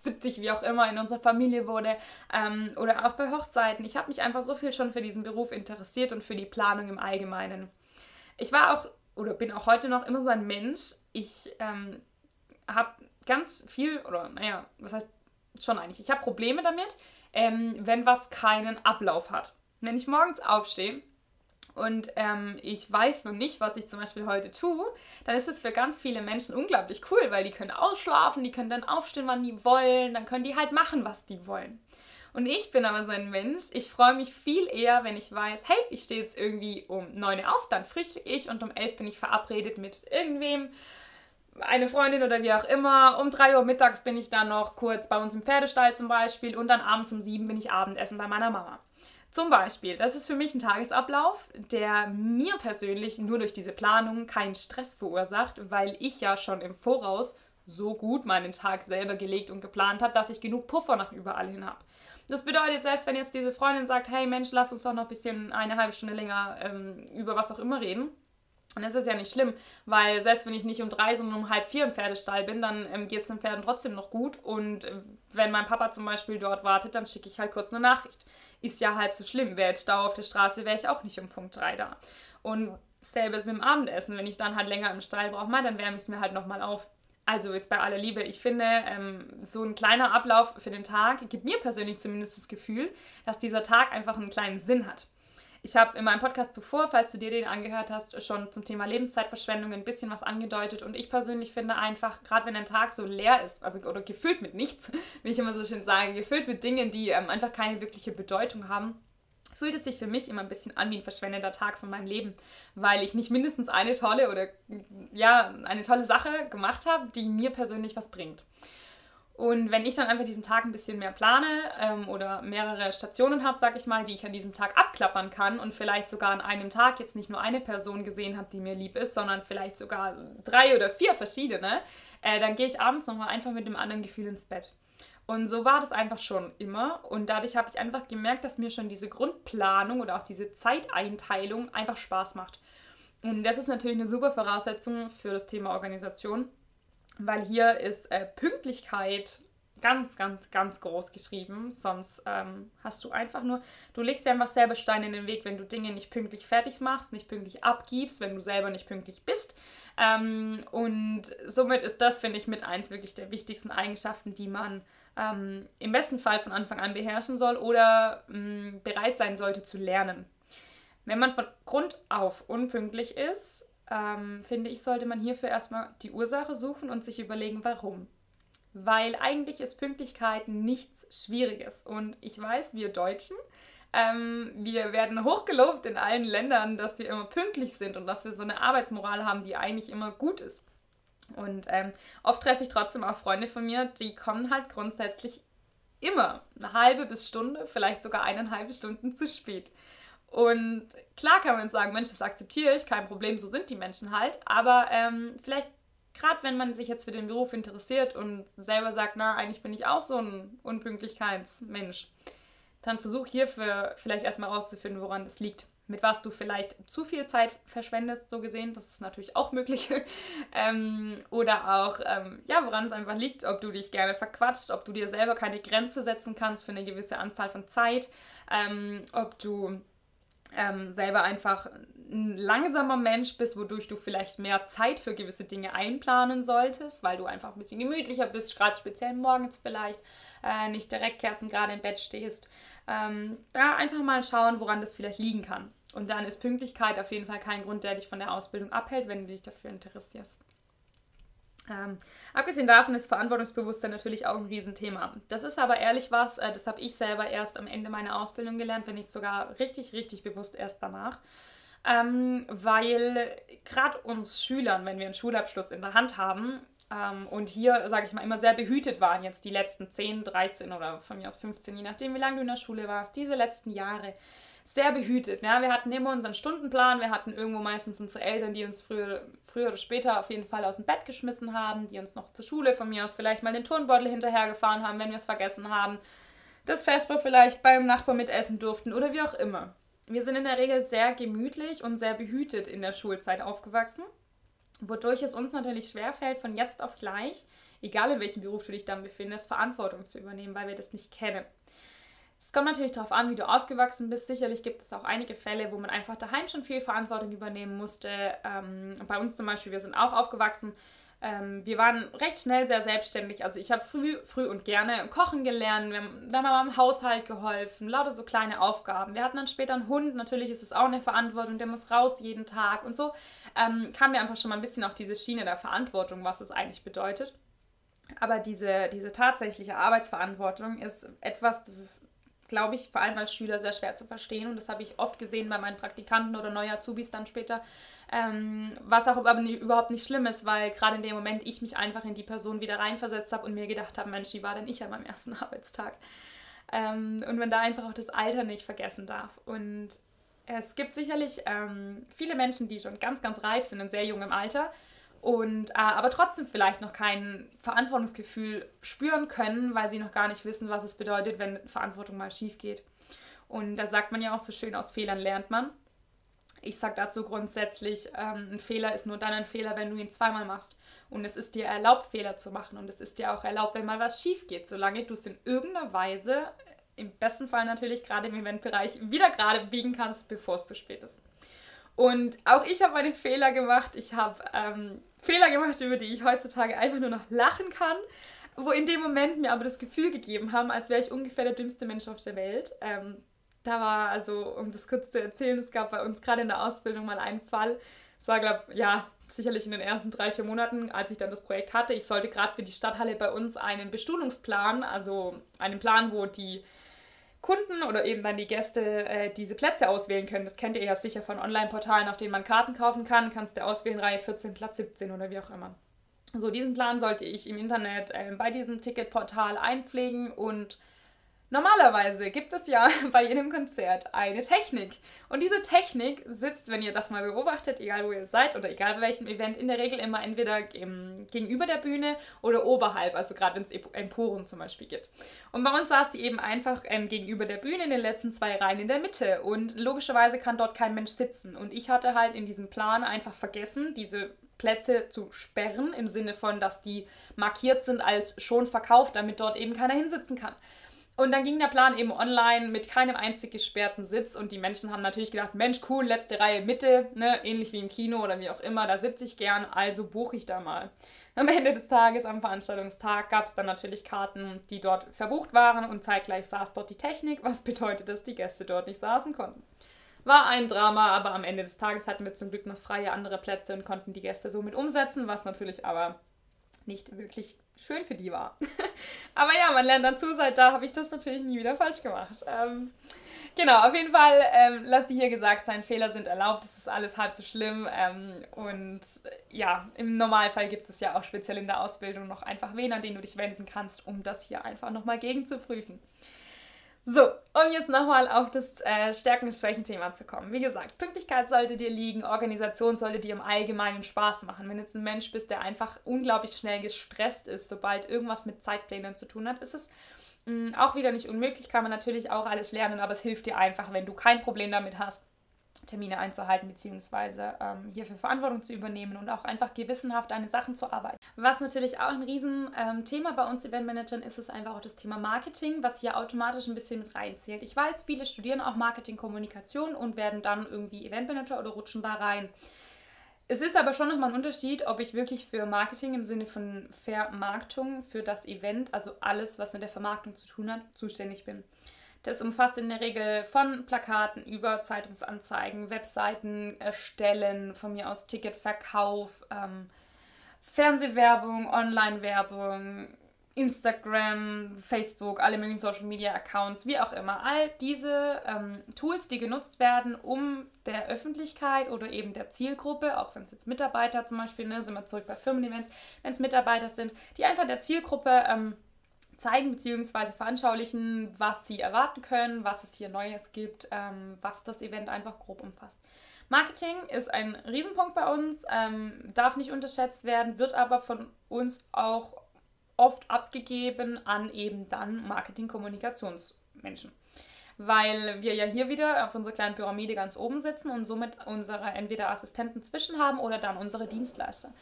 70, wie auch immer, in unserer Familie wurde ähm, oder auch bei Hochzeiten. Ich habe mich einfach so viel schon für diesen Beruf interessiert und für die Planung im Allgemeinen. Ich war auch oder bin auch heute noch immer so ein Mensch. Ich ähm, habe ganz viel, oder naja, was heißt schon eigentlich, ich habe Probleme damit, ähm, wenn was keinen Ablauf hat. Wenn ich morgens aufstehe und ähm, ich weiß noch nicht, was ich zum Beispiel heute tue, dann ist es für ganz viele Menschen unglaublich cool, weil die können ausschlafen, die können dann aufstehen, wann die wollen, dann können die halt machen, was die wollen. Und ich bin aber so ein Mensch, ich freue mich viel eher, wenn ich weiß, hey, ich stehe jetzt irgendwie um 9 Uhr auf, dann frühstücke ich und um 11 bin ich verabredet mit irgendwem eine Freundin oder wie auch immer. Um 3 Uhr mittags bin ich dann noch kurz bei uns im Pferdestall zum Beispiel und dann abends um 7 bin ich Abendessen bei meiner Mama. Zum Beispiel, das ist für mich ein Tagesablauf, der mir persönlich nur durch diese Planung keinen Stress verursacht, weil ich ja schon im Voraus so gut meinen Tag selber gelegt und geplant habe, dass ich genug Puffer nach überall hin habe. Das bedeutet, selbst wenn jetzt diese Freundin sagt, hey Mensch, lass uns doch noch ein bisschen eine halbe Stunde länger ähm, über was auch immer reden, dann ist es ja nicht schlimm, weil selbst wenn ich nicht um drei, sondern um halb vier im Pferdestall bin, dann ähm, geht es den Pferden trotzdem noch gut. Und äh, wenn mein Papa zum Beispiel dort wartet, dann schicke ich halt kurz eine Nachricht. Ist ja halb so schlimm. Wäre jetzt Stau auf der Straße, wäre ich auch nicht um Punkt drei da. Und dasselbe ist mit dem Abendessen. Wenn ich dann halt länger im Stall brauche, dann wärme ich es mir halt nochmal auf. Also jetzt bei aller Liebe, ich finde, ähm, so ein kleiner Ablauf für den Tag gibt mir persönlich zumindest das Gefühl, dass dieser Tag einfach einen kleinen Sinn hat. Ich habe in meinem Podcast zuvor, falls du dir den angehört hast, schon zum Thema Lebenszeitverschwendung ein bisschen was angedeutet. Und ich persönlich finde einfach, gerade wenn ein Tag so leer ist, also oder gefüllt mit nichts, wie ich immer so schön sage, gefüllt mit Dingen, die ähm, einfach keine wirkliche Bedeutung haben, fühlt es sich für mich immer ein bisschen an wie ein verschwendeter Tag von meinem Leben, weil ich nicht mindestens eine tolle oder ja, eine tolle Sache gemacht habe, die mir persönlich was bringt. Und wenn ich dann einfach diesen Tag ein bisschen mehr plane ähm, oder mehrere Stationen habe, sag ich mal, die ich an diesem Tag abklappern kann und vielleicht sogar an einem Tag jetzt nicht nur eine Person gesehen habe, die mir lieb ist, sondern vielleicht sogar drei oder vier verschiedene, äh, dann gehe ich abends nochmal einfach mit einem anderen Gefühl ins Bett. Und so war das einfach schon immer. Und dadurch habe ich einfach gemerkt, dass mir schon diese Grundplanung oder auch diese Zeiteinteilung einfach Spaß macht. Und das ist natürlich eine super Voraussetzung für das Thema Organisation weil hier ist äh, Pünktlichkeit ganz, ganz, ganz groß geschrieben. Sonst ähm, hast du einfach nur, du legst ja einfach selber Steine in den Weg, wenn du Dinge nicht pünktlich fertig machst, nicht pünktlich abgibst, wenn du selber nicht pünktlich bist. Ähm, und somit ist das, finde ich, mit eins wirklich der wichtigsten Eigenschaften, die man ähm, im besten Fall von Anfang an beherrschen soll oder mh, mm, bereit sein sollte zu lernen. Wenn man von Grund auf unpünktlich ist, ähm, finde ich, sollte man hierfür erstmal die Ursache suchen und sich überlegen, warum. Weil eigentlich ist Pünktlichkeit nichts Schwieriges. Und ich weiß, wir Deutschen, ähm, wir werden hochgelobt in allen Ländern, dass wir immer pünktlich sind und dass wir so eine Arbeitsmoral haben, die eigentlich immer gut ist. Und ähm, oft treffe ich trotzdem auch Freunde von mir, die kommen halt grundsätzlich immer eine halbe bis Stunde, vielleicht sogar eineinhalb Stunden zu spät. Und klar kann man sagen, Mensch, das akzeptiere ich, kein Problem, so sind die Menschen halt. Aber ähm, vielleicht, gerade wenn man sich jetzt für den Beruf interessiert und selber sagt, na, eigentlich bin ich auch so ein Unpünktlichkeitsmensch, dann versuch hierfür vielleicht erstmal rauszufinden, woran das liegt. Mit was du vielleicht zu viel Zeit verschwendest, so gesehen, das ist natürlich auch möglich. ähm, oder auch, ähm, ja, woran es einfach liegt, ob du dich gerne verquatscht, ob du dir selber keine Grenze setzen kannst für eine gewisse Anzahl von Zeit, ähm, ob du ähm, selber einfach ein langsamer Mensch bist, wodurch du vielleicht mehr Zeit für gewisse Dinge einplanen solltest, weil du einfach ein bisschen gemütlicher bist, gerade speziell morgens vielleicht, äh, nicht direkt Kerzen gerade im Bett stehst. Ähm, da einfach mal schauen, woran das vielleicht liegen kann. Und dann ist Pünktlichkeit auf jeden Fall kein Grund, der dich von der Ausbildung abhält, wenn du dich dafür interessierst. Ähm, abgesehen davon ist Verantwortungsbewusstsein natürlich auch ein Riesenthema. Das ist aber ehrlich was, äh, das habe ich selber erst am Ende meiner Ausbildung gelernt, wenn nicht sogar richtig, richtig bewusst erst danach. Ähm, weil gerade uns Schülern, wenn wir einen Schulabschluss in der Hand haben ähm, und hier, sage ich mal, immer sehr behütet waren, jetzt die letzten 10, 13 oder von mir aus 15, je nachdem, wie lange du in der Schule warst, diese letzten Jahre, sehr behütet. Ja? Wir hatten immer unseren Stundenplan, wir hatten irgendwo meistens unsere Eltern, die uns früher, früher oder später auf jeden Fall aus dem Bett geschmissen haben, die uns noch zur Schule von mir aus vielleicht mal den Turnbeutel hinterhergefahren haben, wenn wir es vergessen haben, das Vesper vielleicht beim Nachbar mitessen durften oder wie auch immer. Wir sind in der Regel sehr gemütlich und sehr behütet in der Schulzeit aufgewachsen, wodurch es uns natürlich schwerfällt, von jetzt auf gleich, egal in welchem Beruf du dich dann befindest, Verantwortung zu übernehmen, weil wir das nicht kennen. Es kommt natürlich darauf an, wie du aufgewachsen bist. Sicherlich gibt es auch einige Fälle, wo man einfach daheim schon viel Verantwortung übernehmen musste. Ähm, bei uns zum Beispiel, wir sind auch aufgewachsen. Ähm, wir waren recht schnell sehr selbstständig. Also ich habe früh, früh und gerne kochen gelernt. Wir haben dann mal im Haushalt geholfen, lauter so kleine Aufgaben. Wir hatten dann später einen Hund. Natürlich ist es auch eine Verantwortung, der muss raus jeden Tag. Und so ähm, kamen wir einfach schon mal ein bisschen auf diese Schiene der Verantwortung, was es eigentlich bedeutet. Aber diese, diese tatsächliche Arbeitsverantwortung ist etwas, das ist glaube ich, vor allem als Schüler sehr schwer zu verstehen. Und das habe ich oft gesehen bei meinen Praktikanten oder neuen Azubis dann später. Ähm, was auch überhaupt nicht schlimm ist, weil gerade in dem Moment ich mich einfach in die Person wieder reinversetzt habe und mir gedacht habe, Mensch, wie war denn ich an meinem ersten Arbeitstag? Ähm, und man da einfach auch das Alter nicht vergessen darf. Und es gibt sicherlich ähm, viele Menschen, die schon ganz, ganz reif sind in sehr jungem Alter und äh, aber trotzdem vielleicht noch kein Verantwortungsgefühl spüren können, weil sie noch gar nicht wissen, was es bedeutet, wenn Verantwortung mal schief geht. Und da sagt man ja auch so schön, aus Fehlern lernt man. Ich sage dazu grundsätzlich, ähm, ein Fehler ist nur dann ein Fehler, wenn du ihn zweimal machst. Und es ist dir erlaubt, Fehler zu machen. Und es ist dir auch erlaubt, wenn mal was schief geht, solange du es in irgendeiner Weise, im besten Fall natürlich gerade im Eventbereich, wieder gerade biegen kannst, bevor es zu spät ist. Und auch ich habe meine Fehler gemacht. Ich habe ähm, Fehler gemacht, über die ich heutzutage einfach nur noch lachen kann, wo in dem Moment mir aber das Gefühl gegeben haben, als wäre ich ungefähr der dümmste Mensch auf der Welt. Ähm, da war, also um das kurz zu erzählen, es gab bei uns gerade in der Ausbildung mal einen Fall. Es war, glaube ich, ja, sicherlich in den ersten drei, vier Monaten, als ich dann das Projekt hatte. Ich sollte gerade für die Stadthalle bei uns einen Bestuhlungsplan, also einen Plan, wo die Kunden oder eben dann die Gäste äh, diese Plätze auswählen können. Das kennt ihr ja sicher von Online-Portalen, auf denen man Karten kaufen kann. Kannst du auswählen, Reihe 14, Platz 17 oder wie auch immer. So, diesen Plan sollte ich im Internet äh, bei diesem Ticketportal einpflegen und Normalerweise gibt es ja bei jedem Konzert eine Technik. Und diese Technik sitzt, wenn ihr das mal beobachtet, egal wo ihr seid oder egal bei welchem Event, in der Regel immer entweder im, gegenüber der Bühne oder oberhalb, also gerade wenn es Emporen zum Beispiel gibt. Und bei uns saß die eben einfach ähm, gegenüber der Bühne in den letzten zwei Reihen in der Mitte. Und logischerweise kann dort kein Mensch sitzen. Und ich hatte halt in diesem Plan einfach vergessen, diese Plätze zu sperren, im Sinne von, dass die markiert sind als schon verkauft, damit dort eben keiner hinsitzen kann. Und dann ging der Plan eben online mit keinem einzig gesperrten Sitz und die Menschen haben natürlich gedacht, Mensch, cool, letzte Reihe Mitte, ne, ähnlich wie im Kino oder wie auch immer, da sitze ich gern, also buche ich da mal. Am Ende des Tages, am Veranstaltungstag, gab es dann natürlich Karten, die dort verbucht waren und zeitgleich saß dort die Technik, was bedeutet, dass die Gäste dort nicht saßen konnten. War ein Drama, aber am Ende des Tages hatten wir zum Glück noch freie andere Plätze und konnten die Gäste somit umsetzen, was natürlich aber nicht wirklich schön für die war. Aber ja, man lernt dazu, seit da habe ich das natürlich nie wieder falsch gemacht. Ähm, genau, auf jeden Fall, ähm, lass dir hier gesagt sein, Fehler sind erlaubt, das ist alles halb so schlimm. Ähm, und ja, im Normalfall gibt es ja auch speziell in der Ausbildung noch einfach wen, an den du dich wenden kannst, um das hier einfach nochmal gegenzuprüfen. So, um jetzt nochmal auf das äh, Stärken- und Schwächen-Thema zu kommen. Wie gesagt, Pünktlichkeit sollte dir liegen, Organisation sollte dir im Allgemeinen Spaß machen. Wenn jetzt ein Mensch bist, der einfach unglaublich schnell gestresst ist, sobald irgendwas mit Zeitplänen zu tun hat, ist es mh, mm, auch wieder nicht unmöglich, kann man natürlich auch alles lernen, aber es hilft dir einfach, wenn du kein Problem damit hast, Termine einzuhalten, beziehungsweise ähm, hierfür Verantwortung zu übernehmen und auch einfach gewissenhaft deine Sachen zu arbeiten. Was natürlich auch ein Riesenthema ähm, bei uns Eventmanagern ist, ist einfach auch das Thema Marketing, was hier automatisch ein bisschen mit reinzählt. Ich weiß, viele studieren auch Marketing-Kommunikation und werden dann irgendwie Eventmanager oder rutschen da rein. Es ist aber schon nochmal ein Unterschied, ob ich wirklich für Marketing im Sinne von Vermarktung für das Event, also alles, was mit der Vermarktung zu tun hat, zuständig bin. Das umfasst in der Regel von Plakaten über Zeitungsanzeigen, Webseiten erstellen, von mir aus Ticketverkauf, ähm, Fernsehwerbung, Online-Werbung, Instagram, Facebook, alle möglichen Social Media Accounts, wie auch immer. All diese ähm, Tools, die genutzt werden, um der Öffentlichkeit oder eben der Zielgruppe, auch wenn es jetzt Mitarbeiter zum Beispiel, ne, sind wir zurück bei Firmen-Events, wenn es Mitarbeiter sind, die einfach der Zielgruppe ähm, zeigen bzw. veranschaulichen, was sie erwarten können, was es hier Neues gibt, ähm, was das Event einfach grob umfasst. Marketing ist ein Riesenpunkt bei uns, ähm, darf nicht unterschätzt werden, wird aber von uns auch oft abgegeben an eben dann Marketing-Kommunikationsmenschen. Weil wir ja hier wieder auf unserer kleinen Pyramide ganz oben sitzen und somit unsere entweder Assistenten zwischen haben oder dann unsere Dienstleister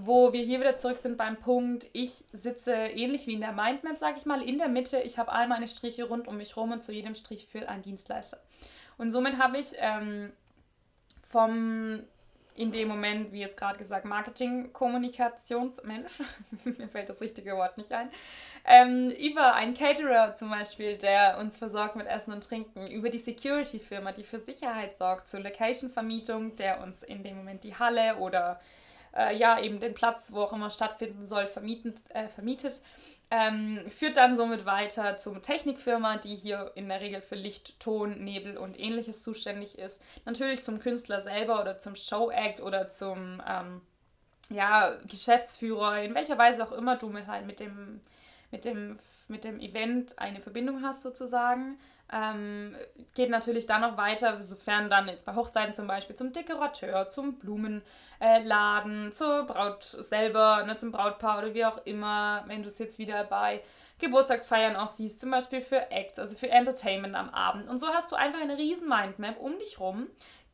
wo wir hier wieder zurück sind beim Punkt, ich sitze ähnlich wie in der Mindmap, sage ich mal, in der Mitte. Ich habe all meine Striche rund um mich rum und zu jedem Strich führt ein Dienstleister. Und somit habe ich ähm, vom, in dem Moment, wie jetzt gerade gesagt, Marketing-Kommunikationsmensch, mir fällt das richtige Wort nicht ein, ähm, über einen Caterer zum Beispiel, der uns versorgt mit Essen und Trinken, über die Security-Firma, die für Sicherheit sorgt, zur Location-Vermietung, der uns in dem Moment die Halle oder äh, ja eben den Platz, wo auch immer stattfinden soll, vermietet, äh, vermietet. Ähm, führt dann somit weiter zur Technikfirma, die hier in der Regel für Licht, Ton, Nebel und ähnliches zuständig ist. Natürlich zum Künstler selber oder zum Show-Act oder zum ähm, ja, Geschäftsführer, in welcher Weise auch immer du mit, halt mit, dem, mit, dem, mit dem Event eine Verbindung hast sozusagen. Ähm, geht natürlich dann noch weiter, sofern dann jetzt bei Hochzeiten zum Beispiel zum Dekorateur, zum Blumenladen, äh, zur Braut selber, ne, zum Brautpaar oder wie auch immer, wenn du es jetzt wieder bei Geburtstagsfeiern auch siehst, zum Beispiel für Acts, also für Entertainment am Abend. Und so hast du einfach eine riesen Mindmap um dich rum,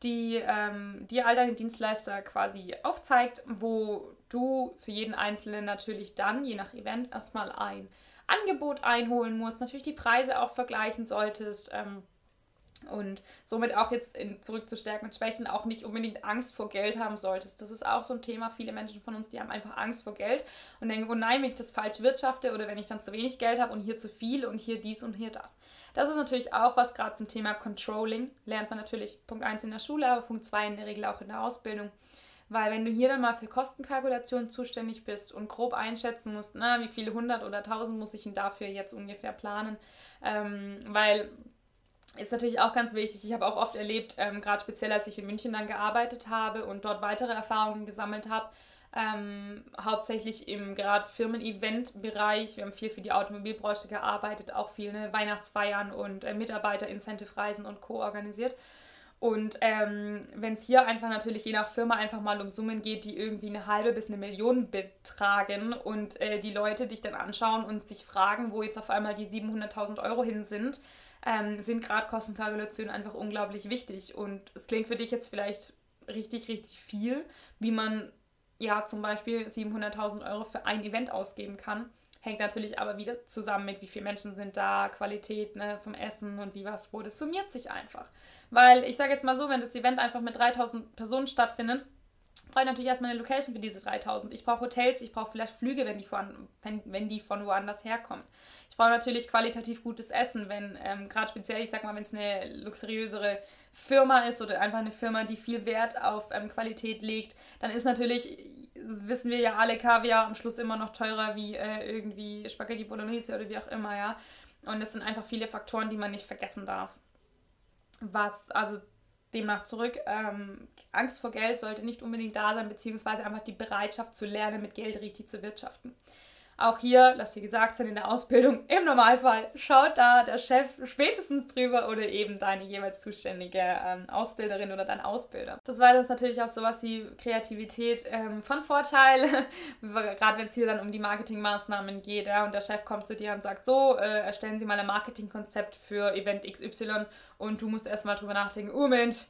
die ähm, dir all deine Dienstleister quasi aufzeigt, wo du für jeden Einzelnen natürlich dann, je nach Event, erstmal ein Angebot einholen musst, natürlich die Preise auch vergleichen solltest. Ähm, und somit auch jetzt in, zurück zu Stärken und Schwächen auch nicht unbedingt Angst vor Geld haben solltest. Das ist auch so ein Thema. Viele Menschen von uns, die haben einfach Angst vor Geld und denken, oh nein, wenn ich das falsch wirtschafte oder wenn ich dann zu wenig Geld habe und hier zu viel und hier dies und hier das. Das ist natürlich auch was gerade zum Thema Controlling. Lernt man natürlich Punkt 1 in der Schule, aber Punkt 2 in der Regel auch in der Ausbildung. Weil wenn du hier dann mal für Kostenkalkulationen zuständig bist und grob einschätzen musst, na, wie viele hundert oder tausend muss ich denn dafür jetzt ungefähr planen, ähm, weil ist natürlich auch ganz wichtig. Ich habe auch oft erlebt, ähm, gerade speziell als ich in München dann gearbeitet habe und dort weitere Erfahrungen gesammelt habe, ähm, hauptsächlich im gerade Firmen-Event-Bereich. Wir haben viel für die Automobilbranche gearbeitet, auch viel ne, Weihnachtsfeiern und äh, Mitarbeiter-Incentive-Reisen und Co. organisiert. Und ähm, wenn es hier einfach natürlich je nach Firma einfach mal um Summen geht, die irgendwie eine halbe bis eine Million betragen und äh, die Leute dich dann anschauen und sich fragen, wo jetzt auf einmal die 700.000 Euro hin sind, ähm, sind gerade Kostenkalkulationen einfach unglaublich wichtig. Und es klingt für dich jetzt vielleicht richtig, richtig viel, wie man ja zum Beispiel 700.000 Euro für ein Event ausgeben kann. Hängt natürlich aber wieder zusammen mit, wie viele Menschen sind da, Qualität ne, vom Essen und wie was wo. Das summiert sich einfach. Weil ich sage jetzt mal so, wenn das Event einfach mit 3000 Personen stattfindet, brauche ich natürlich erstmal eine Location für diese 3000. Ich brauche Hotels, ich brauche vielleicht Flüge, wenn die, von, wenn, wenn die von woanders herkommen. Ich brauche natürlich qualitativ gutes Essen, wenn ähm, gerade speziell, ich sag mal, wenn es eine luxuriösere Firma ist oder einfach eine Firma, die viel Wert auf ähm, Qualität legt, dann ist natürlich, wissen wir ja alle, Kaviar am Schluss immer noch teurer wie äh, irgendwie Spaghetti Bolognese oder wie auch immer, ja. Und das sind einfach viele Faktoren, die man nicht vergessen darf was, also demnach zurück, ähm, Angst vor Geld sollte nicht unbedingt da sein, beziehungsweise einfach die Bereitschaft zu lernen, mit Geld richtig zu wirtschaften. Auch hier, lass dir gesagt sein, in der Ausbildung, im Normalfall schaut da der Chef spätestens drüber oder eben deine jeweils zuständige ähm, Ausbilderin oder dein Ausbilder. Das war jetzt natürlich auch sowas wie Kreativität ähm, von Vorteil, gerade wenn es hier dann um die Marketingmaßnahmen geht ja, und der Chef kommt zu dir und sagt, so, äh, erstellen Sie mal ein Marketingkonzept für Event XY und du musst erstmal drüber nachdenken, oh Mensch,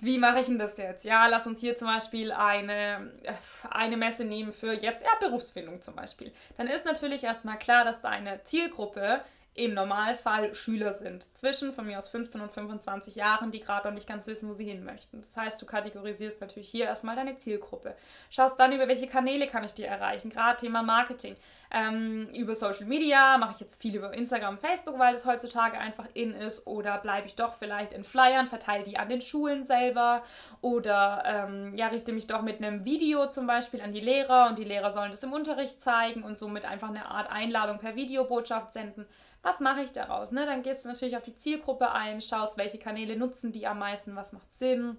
wie mache ich denn das jetzt? Ja, lass uns hier zum Beispiel eine, äh, eine Messe nehmen für jetzt ja, Berufsfindung zum Beispiel. Dann ist natürlich erstmal klar, dass deine Zielgruppe im Normalfall Schüler sind. Zwischen von mir aus 15 und 25 Jahren, die gerade noch nicht ganz wissen, wo sie hin möchten. Das heißt, du kategorisierst natürlich hier erstmal deine Zielgruppe. Schaust dann, über welche Kanäle kann ich dir erreichen. Gerade Thema Marketing. Ähm, über Social Media mache ich jetzt viel über Instagram, Facebook, weil es heutzutage einfach in ist. Oder bleibe ich doch vielleicht in Flyern, verteile die an den Schulen selber. Oder ähm, ja, richte mich doch mit einem Video zum Beispiel an die Lehrer und die Lehrer sollen das im Unterricht zeigen und somit einfach eine Art Einladung per Videobotschaft senden was mache ich daraus? Ne? Dann gehst du natürlich auf die Zielgruppe ein, schaust, welche Kanäle nutzen die am meisten, was macht Sinn.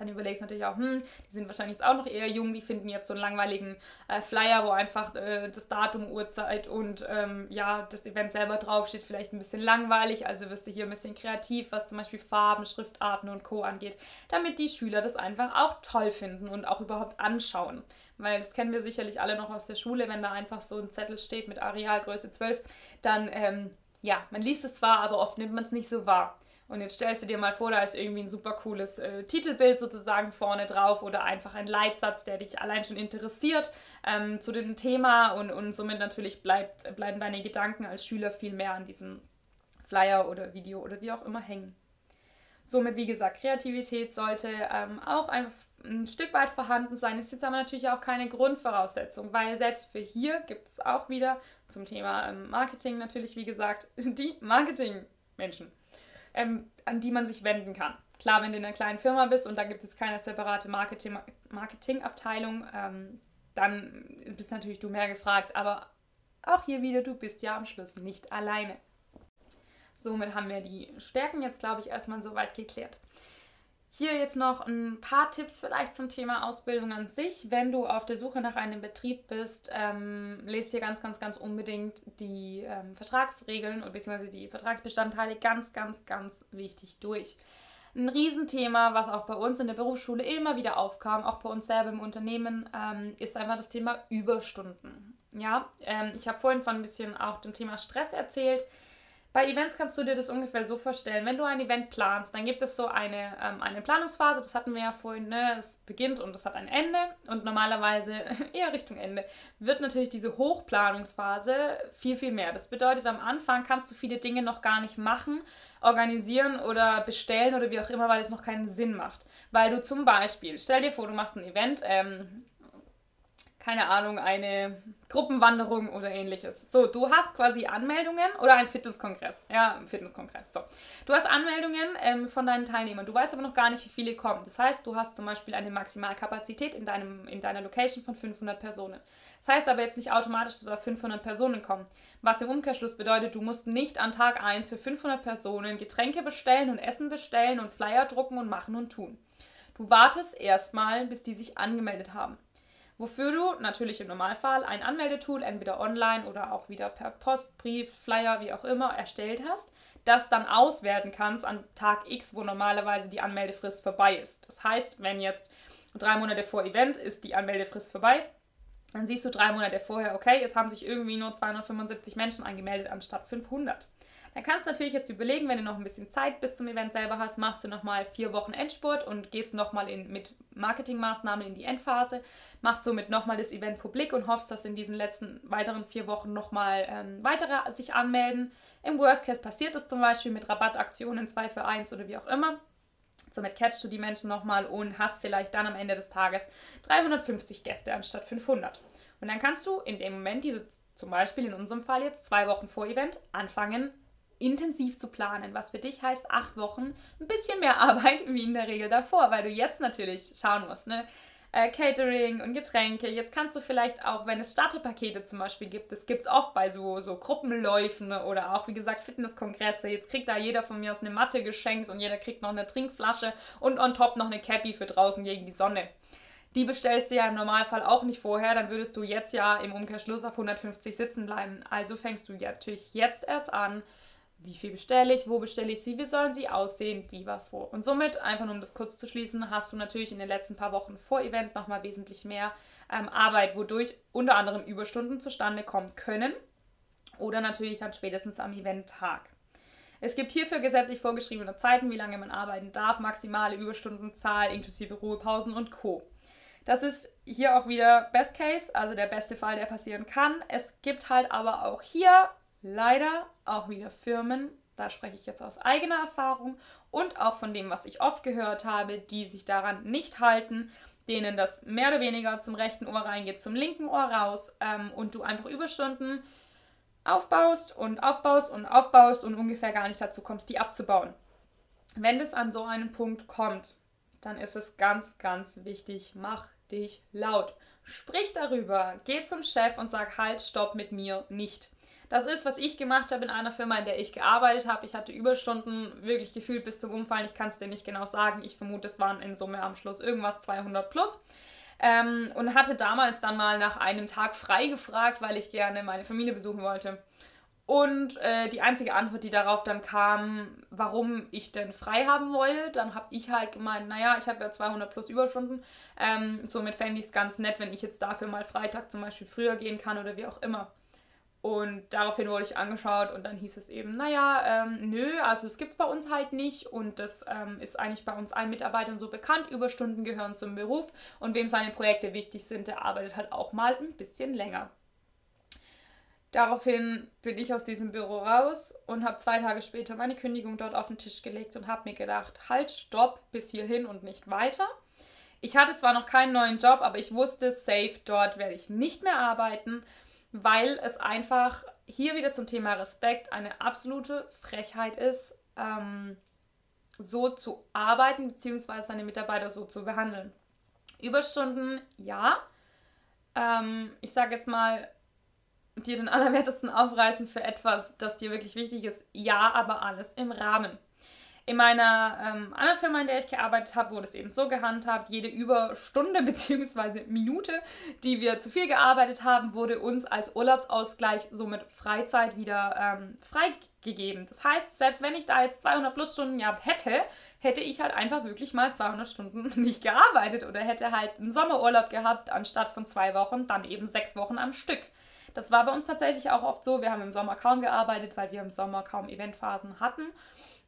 Dann überlegst du natürlich auch, hm, die sind wahrscheinlich jetzt auch noch eher jung, die finden jetzt so einen langweiligen äh, Flyer, wo einfach äh, das Datum, Uhrzeit und ähm, ja, das Event selber draufsteht, vielleicht ein bisschen langweilig. Also wirst du hier ein bisschen kreativ, was zum Beispiel Farben, Schriftarten und Co. angeht, damit die Schüler das einfach auch toll finden und auch überhaupt anschauen weil das kennen wir sicherlich alle noch aus der Schule, wenn da einfach so ein Zettel steht mit Arealgröße 12, dann, ähm, ja, man liest es zwar, aber oft nimmt man es nicht so wahr. Und jetzt stellst du dir mal vor, da ist irgendwie ein super cooles äh, Titelbild sozusagen vorne drauf oder einfach ein Leitsatz, der dich allein schon interessiert ähm, zu dem Thema. Und, und somit natürlich bleibt, bleiben deine Gedanken als Schüler viel mehr an diesem Flyer oder Video oder wie auch immer hängen. Somit, wie gesagt, Kreativität sollte ähm, auch einfach ein Stück weit vorhanden sein, ist jetzt aber natürlich auch keine Grundvoraussetzung, weil selbst für hier gibt es auch wieder zum Thema ähm, Marketing natürlich, wie gesagt, die Marketingmenschen, ähm, an die man sich wenden kann. Klar, wenn du in einer kleinen Firma bist und da gibt es keine separate Marketing Marketingabteilung, ähm, dann bist natürlich du mehr gefragt, aber auch hier wieder, du bist ja am Schluss nicht alleine. Somit haben wir die Stärken jetzt, glaube ich, erstmal soweit geklärt. Hier jetzt noch ein paar Tipps vielleicht zum Thema Ausbildung an sich. Wenn du auf der Suche nach einem Betrieb bist, ähm, lest dir ganz, ganz, ganz unbedingt die ähm, Vertragsregeln bzw. die Vertragsbestandteile ganz, ganz, ganz wichtig durch. Ein Riesenthema, was auch bei uns in der Berufsschule immer wieder aufkam, auch bei uns selber im Unternehmen, ähm, ist einfach das Thema Überstunden. Ja, ähm, ich habe vorhin von ein bisschen auch dem Thema Stress erzählt Bei Events kannst du dir das ungefähr so vorstellen. Wenn du ein Event planst, dann gibt es so eine, ähm, eine Planungsphase, das hatten wir ja vorhin, ne? es beginnt und es hat ein Ende und normalerweise eher Richtung Ende wird natürlich diese Hochplanungsphase viel, viel mehr. Das bedeutet, am Anfang kannst du viele Dinge noch gar nicht machen, organisieren oder bestellen oder wie auch immer, weil es noch keinen Sinn macht. Weil du zum Beispiel, stell dir vor, du machst ein Event, ähm, keine Ahnung, eine Gruppenwanderung oder ähnliches. So, du hast quasi Anmeldungen oder ein Fitnesskongress. Ja, ein Fitnesskongress. So. Du hast Anmeldungen ähm, von deinen Teilnehmern. Du weißt aber noch gar nicht, wie viele kommen. Das heißt, du hast zum Beispiel eine Maximalkapazität in, deinem, in deiner Location von 500 Personen. Das heißt aber jetzt nicht automatisch, dass auf 500 Personen kommen. Was im Umkehrschluss bedeutet, du musst nicht an Tag 1 für 500 Personen Getränke bestellen und Essen bestellen und Flyer drucken und machen und tun. Du wartest erstmal, bis die sich angemeldet haben wofür du natürlich im Normalfall ein Anmeldetool entweder online oder auch wieder per Post, Brief, Flyer, wie auch immer erstellt hast, das dann auswerten kannst an Tag X, wo normalerweise die Anmeldefrist vorbei ist. Das heißt, wenn jetzt drei Monate vor Event ist die Anmeldefrist vorbei, dann siehst du drei Monate vorher, okay, es haben sich irgendwie nur 275 Menschen angemeldet anstatt 500. Dann kannst du natürlich jetzt überlegen, wenn du noch ein bisschen Zeit bis zum Event selber hast, machst du nochmal vier Wochen Endspurt und gehst nochmal mit Marketingmaßnahmen in die Endphase, machst somit nochmal das Event publik und hoffst, dass in diesen letzten weiteren vier Wochen nochmal ähm, weitere sich anmelden. Im Worst Case passiert es zum Beispiel mit Rabattaktionen 2 für 1 oder wie auch immer. Somit catchst du die Menschen nochmal und hast vielleicht dann am Ende des Tages 350 Gäste anstatt 500. Und dann kannst du in dem Moment, diese zum Beispiel in unserem Fall jetzt zwei Wochen vor Event, anfangen, intensiv zu planen, was für dich heißt acht Wochen ein bisschen mehr Arbeit wie in der Regel davor, weil du jetzt natürlich schauen musst, ne? Äh, Catering und Getränke. Jetzt kannst du vielleicht auch, wenn es Starterpakete zum Beispiel gibt, das gibt es oft bei so, so Gruppenläufen oder auch, wie gesagt, Fitnesskongresse. Jetzt kriegt da jeder von mir aus eine Matte geschenkt und jeder kriegt noch eine Trinkflasche und on top noch eine Cappy für draußen gegen die Sonne. Die bestellst du ja im Normalfall auch nicht vorher, dann würdest du jetzt ja im Umkehrschluss auf 150 sitzen bleiben. Also fängst du ja natürlich jetzt erst an, wie viel bestelle ich, wo bestelle ich sie, wie sollen sie aussehen, wie, was, wo. Und somit, einfach nur um das kurz zu schließen, hast du natürlich in den letzten paar Wochen vor Event nochmal wesentlich mehr ähm, Arbeit, wodurch unter anderem Überstunden zustande kommen können oder natürlich dann spätestens am Eventtag. Es gibt hierfür gesetzlich vorgeschriebene Zeiten, wie lange man arbeiten darf, maximale Überstundenzahl inklusive Ruhepausen und Co. Das ist hier auch wieder Best Case, also der beste Fall, der passieren kann. Es gibt halt aber auch hier leider auch wieder Firmen, da spreche ich jetzt aus eigener Erfahrung und auch von dem, was ich oft gehört habe, die sich daran nicht halten, denen das mehr oder weniger zum rechten Ohr reingeht, zum linken Ohr raus ähm, und du einfach Überstunden aufbaust und aufbaust und aufbaust und ungefähr gar nicht dazu kommst, die abzubauen. Wenn das an so einen Punkt kommt, dann ist es ganz, ganz wichtig, mach dich laut. Sprich darüber, geh zum Chef und sag, halt, stopp mit mir nicht. Das ist, was ich gemacht habe in einer Firma, in der ich gearbeitet habe. Ich hatte Überstunden wirklich gefühlt bis zum Umfallen. Ich kann es dir nicht genau sagen. Ich vermute, es waren in Summe am Schluss irgendwas 200 plus. Ähm, und hatte damals dann mal nach einem Tag frei gefragt, weil ich gerne meine Familie besuchen wollte. Und äh, die einzige Antwort, die darauf dann kam, warum ich denn frei haben wollte, dann habe ich halt gemeint, naja, ich habe ja 200 plus Überstunden, ähm, somit fände ich es ganz nett, wenn ich jetzt dafür mal Freitag zum Beispiel früher gehen kann oder wie auch immer. Und daraufhin wurde ich angeschaut und dann hieß es eben, naja, ähm, nö, also es gibt es bei uns halt nicht und das ähm, ist eigentlich bei uns allen Mitarbeitern so bekannt. Überstunden gehören zum Beruf und wem seine Projekte wichtig sind, der arbeitet halt auch mal ein bisschen länger. Daraufhin bin ich aus diesem Büro raus und habe zwei Tage später meine Kündigung dort auf den Tisch gelegt und habe mir gedacht, halt, stopp, bis hierhin und nicht weiter. Ich hatte zwar noch keinen neuen Job, aber ich wusste, safe, dort werde ich nicht mehr arbeiten weil es einfach hier wieder zum Thema Respekt eine absolute Frechheit ist, ähm, so zu arbeiten bzw. seine Mitarbeiter so zu behandeln. Überstunden, ja. Ähm, ich sage jetzt mal, dir den Allerwertesten aufreißen für etwas, das dir wirklich wichtig ist, ja, aber alles im Rahmen. In meiner ähm, anderen Firma, in der ich gearbeitet habe, wurde es eben so gehandhabt, jede Überstunde bzw. Minute, die wir zu viel gearbeitet haben, wurde uns als Urlaubsausgleich somit Freizeit wieder ähm, freigegeben. Das heißt, selbst wenn ich da jetzt 200 plus Stunden gehabt hätte, hätte ich halt einfach wirklich mal 200 Stunden nicht gearbeitet oder hätte halt einen Sommerurlaub gehabt, anstatt von zwei Wochen, dann eben sechs Wochen am Stück. Das war bei uns tatsächlich auch oft so. Wir haben im Sommer kaum gearbeitet, weil wir im Sommer kaum Eventphasen hatten.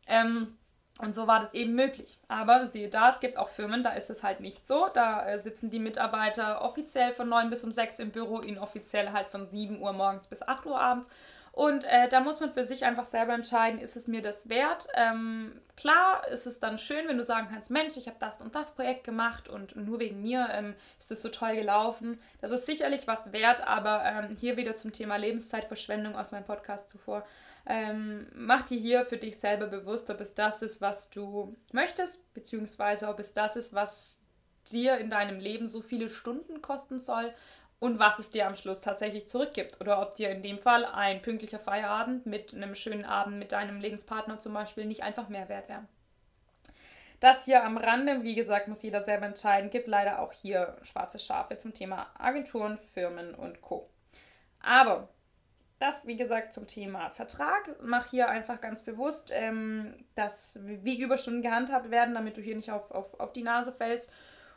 Ähm, und so war das eben möglich. Aber siehe da, es gibt auch Firmen, da ist es halt nicht so. Da äh, sitzen die Mitarbeiter offiziell von 9 bis um 6 im Büro, inoffiziell halt von 7 Uhr morgens bis 8 Uhr abends. Und äh, da muss man für sich einfach selber entscheiden, ist es mir das wert? Ähm, klar ist es dann schön, wenn du sagen kannst, Mensch, ich habe das und das Projekt gemacht und nur wegen mir ähm, ist es so toll gelaufen. Das ist sicherlich was wert, aber ähm, hier wieder zum Thema Lebenszeitverschwendung aus meinem Podcast zuvor. Ähm, mach dir hier für dich selber bewusst, ob es das ist, was du möchtest, beziehungsweise ob es das ist, was dir in deinem Leben so viele Stunden kosten soll und was es dir am Schluss tatsächlich zurückgibt. Oder ob dir in dem Fall ein pünktlicher Feierabend mit einem schönen Abend mit deinem Lebenspartner zum Beispiel nicht einfach mehr wert wäre. Das hier am Rande, wie gesagt, muss jeder selber entscheiden. Gibt leider auch hier schwarze Schafe zum Thema Agenturen, Firmen und Co. Aber das, wie gesagt, zum Thema Vertrag. Mach hier einfach ganz bewusst, ähm, dass wie Überstunden gehandhabt werden, damit du hier nicht auf, auf, auf die Nase fällst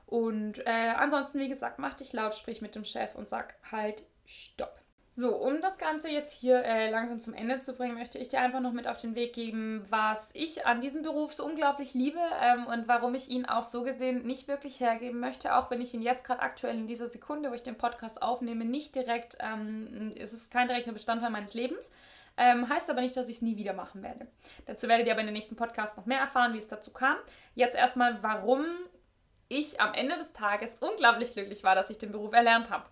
und äh, ansonsten, wie gesagt, mach dich laut, sprich mit dem Chef und sag halt Stopp. So, um das Ganze jetzt hier äh, langsam zum Ende zu bringen, möchte ich dir einfach noch mit auf den Weg geben, was ich an diesem Beruf so unglaublich liebe ähm, und warum ich ihn auch so gesehen nicht wirklich hergeben möchte, auch wenn ich ihn jetzt gerade aktuell in dieser Sekunde, wo ich den Podcast aufnehme, nicht direkt, ähm, es ist kein direkter Bestandteil meines Lebens. Ähm, heißt aber nicht, dass ich es nie wieder machen werde. Dazu werdet ihr aber in den nächsten Podcast noch mehr erfahren, wie es dazu kam. Jetzt erstmal, warum ich am Ende des Tages unglaublich glücklich war, dass ich den Beruf erlernt habe.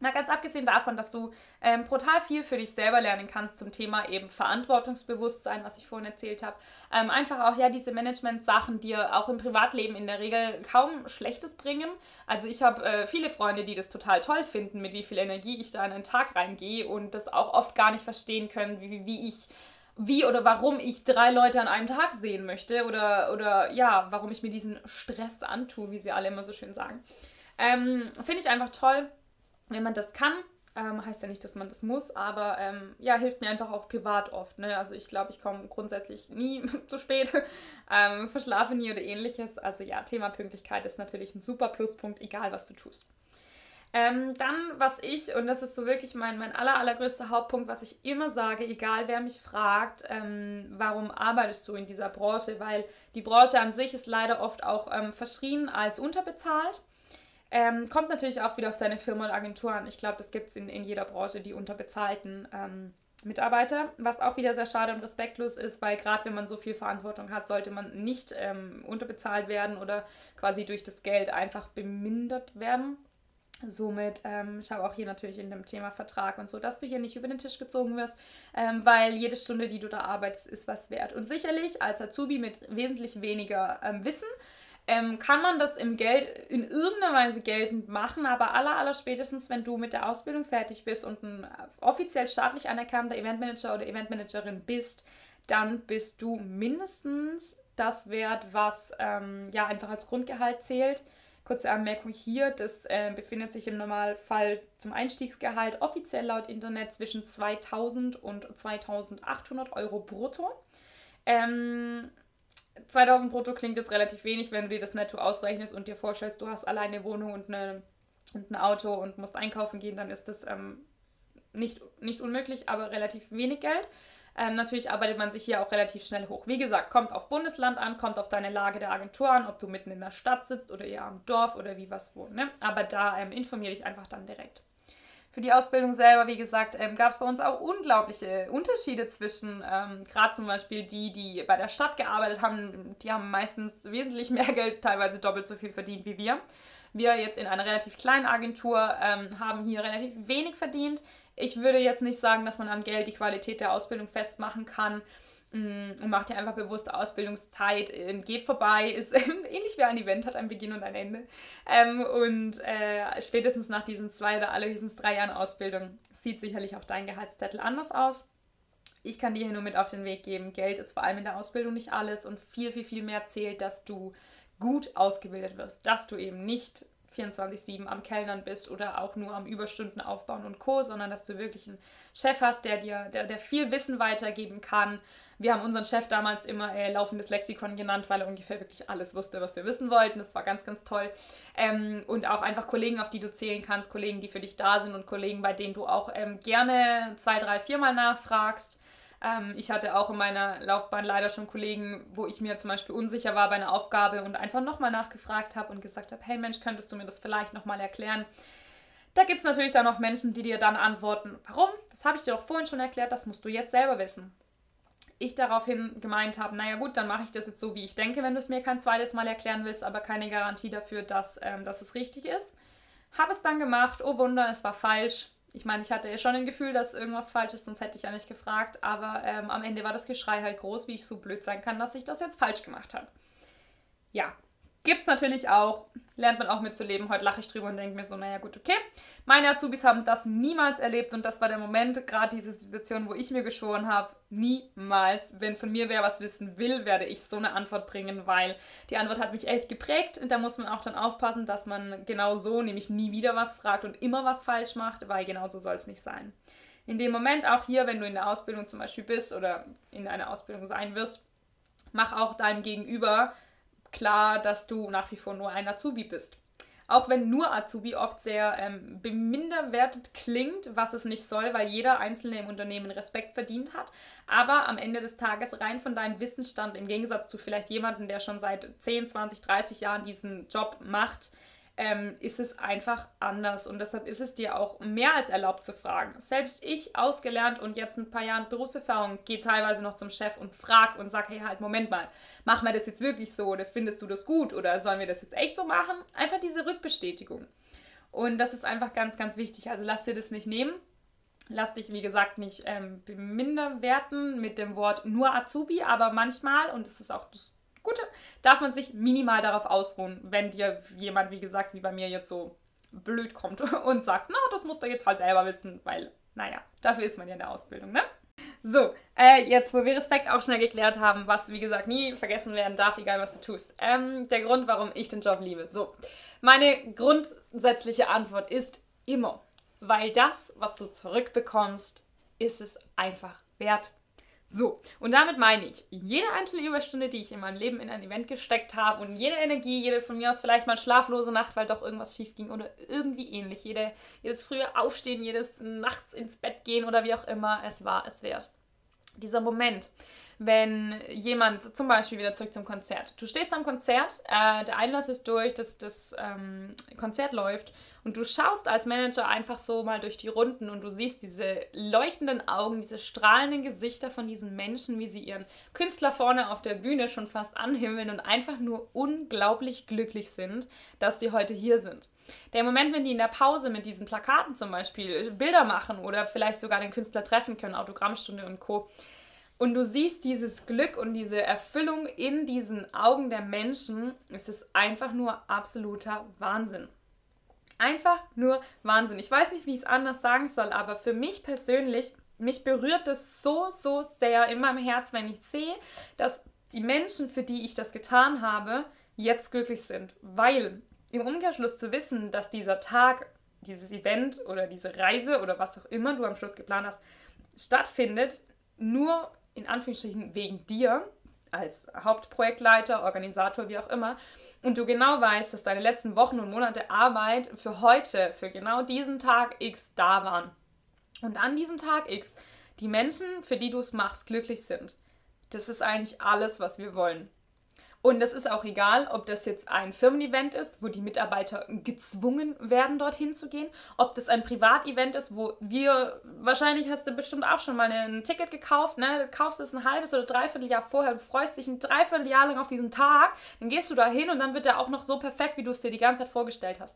Mal ganz abgesehen davon, dass du ähm, brutal viel für dich selber lernen kannst zum Thema eben Verantwortungsbewusstsein, was ich vorhin erzählt habe. Ähm, einfach auch ja diese Management-Sachen, die auch im Privatleben in der Regel kaum Schlechtes bringen. Also ich habe äh, viele Freunde, die das total toll finden, mit wie viel Energie ich da in einen Tag reingehe und das auch oft gar nicht verstehen können, wie, wie ich wie oder warum ich drei Leute an einem Tag sehen möchte oder, oder ja, warum ich mir diesen Stress antue, wie sie alle immer so schön sagen. Ähm, Finde ich einfach toll, wenn man das kann. Ähm, heißt ja nicht, dass man das muss, aber ähm, ja, hilft mir einfach auch privat oft. Ne? Also ich glaube, ich komme grundsätzlich nie zu spät, ähm, verschlafe nie oder ähnliches. Also ja, Thema Pünktlichkeit ist natürlich ein super Pluspunkt, egal was du tust. Ähm, dann, was ich, und das ist so wirklich mein, mein aller, allergrößter Hauptpunkt, was ich immer sage, egal wer mich fragt, ähm, warum arbeitest du in dieser Branche? Weil die Branche an sich ist leider oft auch ähm, verschrien als unterbezahlt. Ähm, kommt natürlich auch wieder auf deine Firma und Agentur an. Ich glaube, das gibt es in, in jeder Branche, die unterbezahlten ähm, Mitarbeiter, was auch wieder sehr schade und respektlos ist, weil gerade wenn man so viel Verantwortung hat, sollte man nicht ähm, unterbezahlt werden oder quasi durch das Geld einfach bemindert werden. Somit ähm, schau auch hier natürlich in dem Thema Vertrag und so, dass du hier nicht über den Tisch gezogen wirst, ähm, weil jede Stunde, die du da arbeitest, ist was wert. Und sicherlich als Azubi mit wesentlich weniger ähm, Wissen ähm, kann man das im Geld in irgendeiner Weise geltend machen, aber aller, aller spätestens, wenn du mit der Ausbildung fertig bist und ein offiziell staatlich anerkannter Eventmanager oder Eventmanagerin bist, dann bist du mindestens das wert, was ähm, ja einfach als Grundgehalt zählt Kurze Anmerkung hier, das äh, befindet sich im Normalfall zum Einstiegsgehalt offiziell laut Internet zwischen 2000 und 2800 Euro brutto. Ähm, 2000 brutto klingt jetzt relativ wenig, wenn du dir das netto ausrechnest und dir vorstellst, du hast alleine eine Wohnung und, eine, und ein Auto und musst einkaufen gehen, dann ist das ähm, nicht, nicht unmöglich, aber relativ wenig Geld. Ähm, natürlich arbeitet man sich hier auch relativ schnell hoch. Wie gesagt, kommt auf Bundesland an, kommt auf deine Lage der Agentur an, ob du mitten in der Stadt sitzt oder eher am Dorf oder wie was wo. Ne? Aber da ähm, informiere dich einfach dann direkt. Für die Ausbildung selber, wie gesagt, ähm, gab es bei uns auch unglaubliche Unterschiede zwischen, ähm, gerade zum Beispiel die, die bei der Stadt gearbeitet haben, die haben meistens wesentlich mehr Geld, teilweise doppelt so viel verdient wie wir. Wir jetzt in einer relativ kleinen Agentur ähm, haben hier relativ wenig verdient. Ich würde jetzt nicht sagen, dass man am Geld die Qualität der Ausbildung festmachen kann und macht ja einfach bewusst Ausbildungszeit, ähm, geht vorbei, ist ähnlich wie ein Event, hat ein Beginn und ein Ende. Ähm, und äh, spätestens nach diesen zwei oder allerhöchstens drei Jahren Ausbildung sieht sicherlich auch dein Gehaltszettel anders aus. Ich kann dir hier nur mit auf den Weg geben, Geld ist vor allem in der Ausbildung nicht alles und viel, viel, viel mehr zählt, dass du gut ausgebildet wirst, dass du eben nicht 24-7 am Kellnern bist oder auch nur am Überstunden aufbauen und Co., sondern dass du wirklich einen Chef hast, der dir, der, der viel Wissen weitergeben kann. Wir haben unseren Chef damals immer äh, laufendes Lexikon genannt, weil er ungefähr wirklich alles wusste, was wir wissen wollten. Das war ganz, ganz toll. Ähm, und auch einfach Kollegen, auf die du zählen kannst, Kollegen, die für dich da sind und Kollegen, bei denen du auch ähm, gerne zwei, drei, viermal nachfragst. Ähm, ich hatte auch in meiner Laufbahn leider schon Kollegen, wo ich mir zum Beispiel unsicher war bei einer Aufgabe und einfach nochmal nachgefragt habe und gesagt habe, hey Mensch, könntest du mir das vielleicht nochmal erklären? Da gibt es natürlich dann noch Menschen, die dir dann antworten, warum? Das habe ich dir doch vorhin schon erklärt, das musst du jetzt selber wissen. Ich daraufhin gemeint habe, naja gut, dann mache ich das jetzt so, wie ich denke, wenn du es mir kein zweites Mal erklären willst, aber keine Garantie dafür, dass, ähm, dass es richtig ist. Habe es dann gemacht, oh Wunder, es war falsch ich meine, ich hatte ja schon ein Gefühl, dass irgendwas falsch ist, sonst hätte ich ja nicht gefragt. Aber ähm, am Ende war das Geschrei halt groß, wie ich so blöd sein kann, dass ich das jetzt falsch gemacht habe. Ja, Gibt es natürlich auch, lernt man auch mitzuleben. Heute lache ich drüber und denke mir so, naja gut, okay. Meine Azubis haben das niemals erlebt und das war der Moment, gerade diese Situation, wo ich mir geschworen habe, niemals, wenn von mir wer was wissen will, werde ich so eine Antwort bringen, weil die Antwort hat mich echt geprägt und da muss man auch dann aufpassen, dass man genau so, nämlich nie wieder was fragt und immer was falsch macht, weil genau so soll es nicht sein. In dem Moment auch hier, wenn du in der Ausbildung zum Beispiel bist oder in einer Ausbildung sein wirst, mach auch deinem Gegenüber klar, dass du nach wie vor nur ein Azubi bist. Auch wenn nur Azubi oft sehr ähm, beminderwertet klingt, was es nicht soll, weil jeder Einzelne im Unternehmen Respekt verdient hat. Aber am Ende des Tages rein von deinem Wissensstand, im Gegensatz zu vielleicht jemandem, der schon seit 10, 20, 30 Jahren diesen Job macht, ähm, ist es einfach anders. Und deshalb ist es dir auch mehr als erlaubt zu fragen. Selbst ich, ausgelernt und jetzt ein paar Jahren Berufserfahrung, gehe teilweise noch zum Chef und frage und sage, hey, halt, Moment mal, machen wir das jetzt wirklich so oder findest du das gut oder sollen wir das jetzt echt so machen? Einfach diese Rückbestätigung. Und das ist einfach ganz, ganz wichtig. Also lass dir das nicht nehmen. Lass dich, wie gesagt, nicht ähm, beminderwerten mit dem Wort nur Azubi, aber manchmal, und das ist auch das Gute, darf man sich minimal darauf ausruhen, wenn dir jemand, wie gesagt, wie bei mir jetzt so blöd kommt und sagt, na, das musst du jetzt halt selber wissen, weil, naja, dafür ist man ja in der Ausbildung, ne? So, äh, jetzt, wo wir Respekt auch schnell geklärt haben, was, wie gesagt, nie vergessen werden darf, egal was du tust. Ähm, der Grund, warum ich den Job liebe. So, meine grundsätzliche Antwort ist immer, weil das, was du zurückbekommst, ist es einfach wert. So, und damit meine ich, jede einzelne Überstunde, die ich in meinem Leben in ein Event gesteckt habe und jede Energie, jede von mir aus vielleicht mal schlaflose Nacht, weil doch irgendwas schief ging oder irgendwie ähnlich, jede, jedes frühe Aufstehen, jedes nachts ins Bett gehen oder wie auch immer, es war es wert. Dieser Moment, wenn jemand, zum Beispiel wieder zurück zum Konzert, du stehst am Konzert, äh, der Einlass ist durch, das, das ähm, Konzert läuft und du schaust als Manager einfach so mal durch die Runden und du siehst diese leuchtenden Augen, diese strahlenden Gesichter von diesen Menschen, wie sie ihren Künstler vorne auf der Bühne schon fast anhimmeln und einfach nur unglaublich glücklich sind, dass sie heute hier sind. Der Moment, wenn die in der Pause mit diesen Plakaten zum Beispiel Bilder machen oder vielleicht sogar den Künstler treffen können, Autogrammstunde und Co., und du siehst dieses Glück und diese Erfüllung in diesen Augen der Menschen. Es ist einfach nur absoluter Wahnsinn. Einfach nur Wahnsinn. Ich weiß nicht, wie ich es anders sagen soll, aber für mich persönlich, mich berührt es so, so sehr in meinem Herz, wenn ich sehe, dass die Menschen, für die ich das getan habe, jetzt glücklich sind. Weil im Umkehrschluss zu wissen, dass dieser Tag, dieses Event oder diese Reise oder was auch immer du am Schluss geplant hast, stattfindet, nur in Anführungsstrichen wegen dir als Hauptprojektleiter, Organisator, wie auch immer, und du genau weißt, dass deine letzten Wochen und Monate Arbeit für heute, für genau diesen Tag X da waren. Und an diesem Tag X die Menschen, für die du es machst, glücklich sind. Das ist eigentlich alles, was wir wollen. Und es ist auch egal, ob das jetzt ein Firmen-Event ist, wo die Mitarbeiter gezwungen werden, dorthin zu gehen, ob das ein Privatevent ist, wo wir, wahrscheinlich hast du bestimmt auch schon mal ein Ticket gekauft, ne? Du kaufst es ein halbes oder dreiviertel Jahr vorher und freust dich ein Dreivierteljahr lang auf diesen Tag, dann gehst du da hin und dann wird er auch noch so perfekt, wie du es dir die ganze Zeit vorgestellt hast.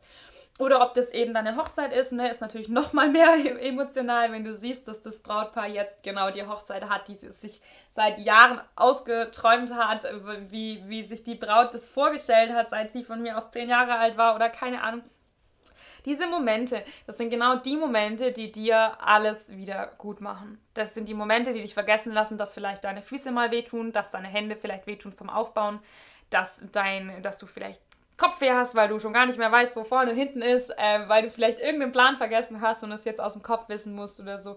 Oder ob das eben deine Hochzeit ist, ne, ist natürlich noch mal mehr emotional, wenn du siehst, dass das Brautpaar jetzt genau die Hochzeit hat, die es sich seit Jahren ausgeträumt hat, wie, wie sich die Braut das vorgestellt hat, seit sie von mir aus zehn Jahre alt war oder keine Ahnung. Diese Momente, das sind genau die Momente, die dir alles wieder gut machen. Das sind die Momente, die dich vergessen lassen, dass vielleicht deine Füße mal wehtun, dass deine Hände vielleicht wehtun vom Aufbauen, dass, dein, dass du vielleicht Kopfweh hast, weil du schon gar nicht mehr weißt, wo vorne und hinten ist, äh, weil du vielleicht irgendeinen Plan vergessen hast und es jetzt aus dem Kopf wissen musst oder so.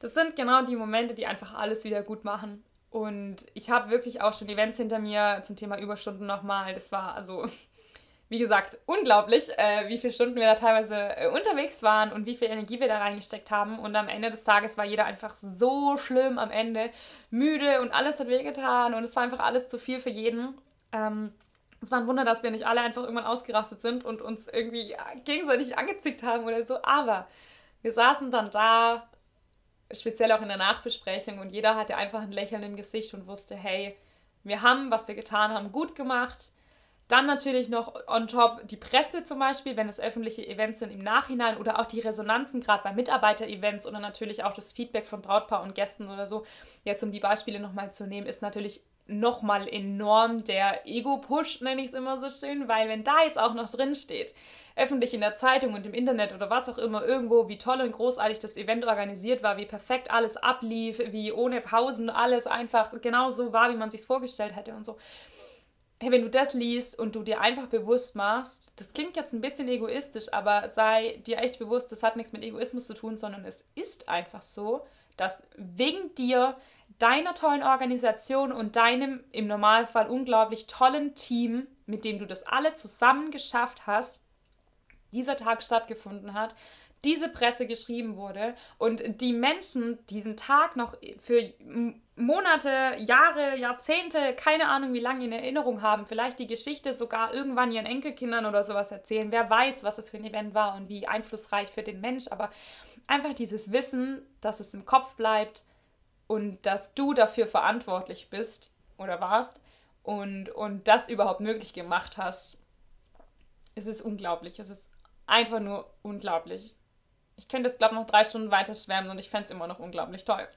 Das sind genau die Momente, die einfach alles wieder gut machen. Und ich habe wirklich auch schon Events hinter mir zum Thema Überstunden nochmal. Das war also, wie gesagt, unglaublich, äh, wie viele Stunden wir da teilweise äh, unterwegs waren und wie viel Energie wir da reingesteckt haben. Und am Ende des Tages war jeder einfach so schlimm am Ende, müde und alles hat wehgetan und es war einfach alles zu viel für jeden. Ähm, es war ein Wunder, dass wir nicht alle einfach irgendwann ausgerastet sind und uns irgendwie gegenseitig angezickt haben oder so. Aber wir saßen dann da speziell auch in der Nachbesprechung und jeder hatte einfach ein Lächeln im Gesicht und wusste, hey, wir haben, was wir getan haben, gut gemacht. Dann natürlich noch on top die Presse zum Beispiel, wenn es öffentliche Events sind im Nachhinein oder auch die Resonanzen, gerade bei Mitarbeiter-Events oder natürlich auch das Feedback von Brautpaar und Gästen oder so. Jetzt um die Beispiele nochmal zu nehmen, ist natürlich nochmal enorm der Ego-Push, nenne ich es immer so schön, weil wenn da jetzt auch noch drin steht, öffentlich in der Zeitung und im Internet oder was auch immer irgendwo, wie toll und großartig das Event organisiert war, wie perfekt alles ablief, wie ohne Pausen alles einfach genau so war, wie man sich vorgestellt hätte und so. Hey, wenn du das liest und du dir einfach bewusst machst, das klingt jetzt ein bisschen egoistisch, aber sei dir echt bewusst, das hat nichts mit Egoismus zu tun, sondern es ist einfach so, dass wegen dir, deiner tollen Organisation und deinem im Normalfall unglaublich tollen Team, mit dem du das alle zusammen geschafft hast, dieser Tag stattgefunden hat, diese Presse geschrieben wurde und die Menschen diesen Tag noch für Monate, Jahre, Jahrzehnte, keine Ahnung wie lange in Erinnerung haben, vielleicht die Geschichte sogar irgendwann ihren Enkelkindern oder sowas erzählen. Wer weiß, was es für ein Event war und wie einflussreich für den Mensch, aber einfach dieses Wissen, dass es im Kopf bleibt und dass du dafür verantwortlich bist oder warst und, und das überhaupt möglich gemacht hast, es ist unglaublich. Es ist einfach nur unglaublich. Ich könnte jetzt, glaube ich, noch drei Stunden weiter schwärmen und ich fände es immer noch unglaublich toll.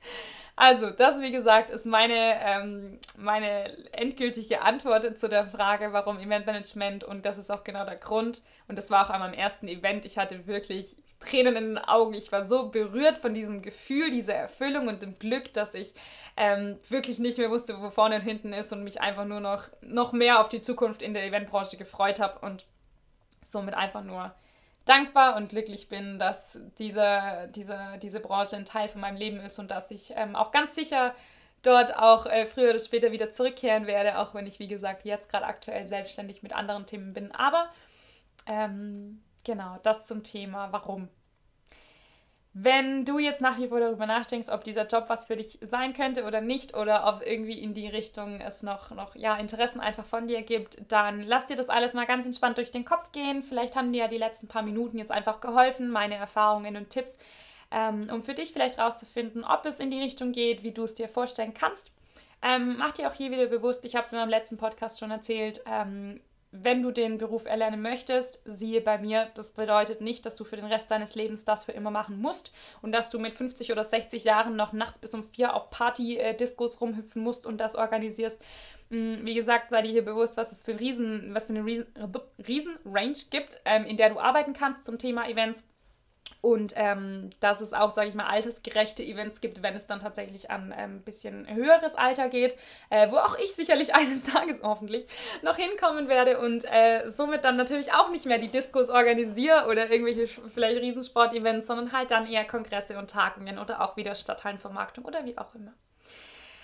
also, das, wie gesagt, ist meine, ähm, meine endgültige Antwort zu der Frage, warum Eventmanagement und das ist auch genau der Grund. Und das war auch einmal im ersten Event. Ich hatte wirklich Tränen in den Augen. Ich war so berührt von diesem Gefühl, dieser Erfüllung und dem Glück, dass ich ähm, wirklich nicht mehr wusste, wo vorne und hinten ist und mich einfach nur noch, noch mehr auf die Zukunft in der Eventbranche gefreut habe und somit einfach nur dankbar und glücklich bin, dass diese, diese, diese Branche ein Teil von meinem Leben ist und dass ich ähm, auch ganz sicher dort auch äh, früher oder später wieder zurückkehren werde, auch wenn ich, wie gesagt, jetzt gerade aktuell selbstständig mit anderen Themen bin. Aber ähm, genau, das zum Thema, warum wenn du jetzt nach wie vor darüber nachdenkst, ob dieser Job was für dich sein könnte oder nicht, oder ob irgendwie in die Richtung es noch, noch ja, Interessen einfach von dir gibt, dann lass dir das alles mal ganz entspannt durch den Kopf gehen. Vielleicht haben dir ja die letzten paar Minuten jetzt einfach geholfen, meine Erfahrungen und Tipps, ähm, um für dich vielleicht rauszufinden, ob es in die Richtung geht, wie du es dir vorstellen kannst. Ähm, mach dir auch hier wieder bewusst, ich habe es in meinem letzten Podcast schon erzählt, ähm, wenn du den Beruf erlernen möchtest, siehe bei mir, das bedeutet nicht, dass du für den Rest deines Lebens das für immer machen musst und dass du mit 50 oder 60 Jahren noch nachts bis um vier auf Party-Diskos rumhüpfen musst und das organisierst. Mm, wie gesagt, sei dir hier bewusst, was es für, Riesen, was für eine Riesen, Range gibt, ähm, in der du arbeiten kannst zum Thema Events und ähm, dass es auch, sage ich mal, altersgerechte Events gibt, wenn es dann tatsächlich an ein ähm, bisschen höheres Alter geht, äh, wo auch ich sicherlich eines Tages hoffentlich noch hinkommen werde und äh, somit dann natürlich auch nicht mehr die Diskos organisiere oder irgendwelche vielleicht Riesensport-Events, sondern halt dann eher Kongresse und Tagungen oder auch wieder Stadthallenvermarktung oder wie auch immer.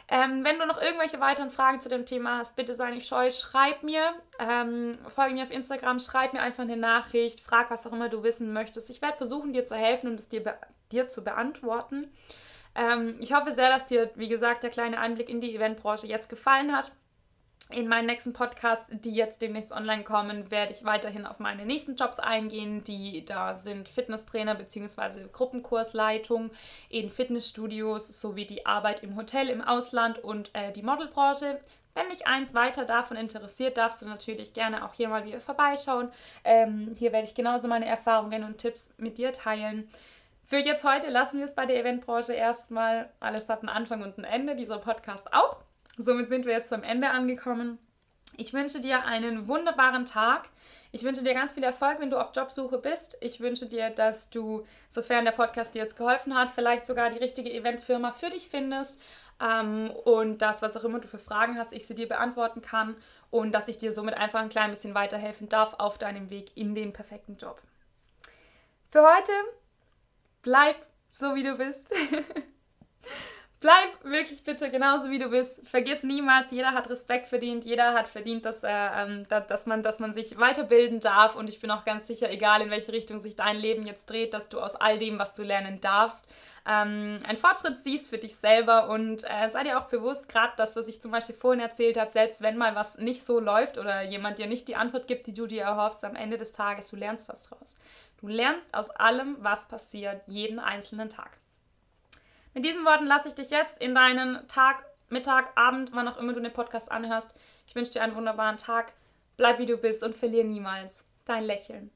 Ähm, wenn du noch irgendwelche weiteren Fragen zu dem Thema hast, bitte sei nicht scheu, schreib mir, ähm, folge mir auf Instagram, schreib mir einfach eine Nachricht, frag was auch immer du wissen möchtest. Ich werde versuchen, dir zu helfen und es dir, dir zu beantworten. Ähm, ich hoffe sehr, dass dir, wie gesagt, der kleine Einblick in die Eventbranche jetzt gefallen hat. In meinen nächsten Podcasts, die jetzt demnächst online kommen, werde ich weiterhin auf meine nächsten Jobs eingehen, die da sind Fitnesstrainer bzw. Gruppenkursleitung in Fitnessstudios sowie die Arbeit im Hotel im Ausland und äh, die Modelbranche. Wenn dich eins weiter davon interessiert, darfst du natürlich gerne auch hier mal wieder vorbeischauen. Ähm, hier werde ich genauso meine Erfahrungen und Tipps mit dir teilen. Für jetzt heute lassen wir es bei der Eventbranche erstmal. Alles hat einen Anfang und ein Ende, dieser Podcast auch. Somit sind wir jetzt zum Ende angekommen. Ich wünsche dir einen wunderbaren Tag. Ich wünsche dir ganz viel Erfolg, wenn du auf Jobsuche bist. Ich wünsche dir, dass du, sofern der Podcast dir jetzt geholfen hat, vielleicht sogar die richtige Eventfirma für dich findest ähm, und das, was auch immer du für Fragen hast, ich sie dir beantworten kann und dass ich dir somit einfach ein klein bisschen weiterhelfen darf auf deinem Weg in den perfekten Job. Für heute bleib so wie du bist. Bleib wirklich bitte genauso wie du bist. Vergiss niemals, jeder hat Respekt verdient, jeder hat verdient, dass, er, ähm, dass, man, dass man sich weiterbilden darf. Und ich bin auch ganz sicher, egal in welche Richtung sich dein Leben jetzt dreht, dass du aus all dem, was du lernen darfst, ähm, einen Fortschritt siehst für dich selber. Und äh, sei dir auch bewusst, gerade das, was ich zum Beispiel vorhin erzählt habe, selbst wenn mal was nicht so läuft oder jemand dir nicht die Antwort gibt, die du dir erhoffst, am Ende des Tages, du lernst was draus. Du lernst aus allem, was passiert, jeden einzelnen Tag. Mit diesen Worten lasse ich dich jetzt in deinen Tag, Mittag, Abend, wann auch immer du den Podcast anhörst. Ich wünsche dir einen wunderbaren Tag. Bleib wie du bist und verlier niemals dein Lächeln.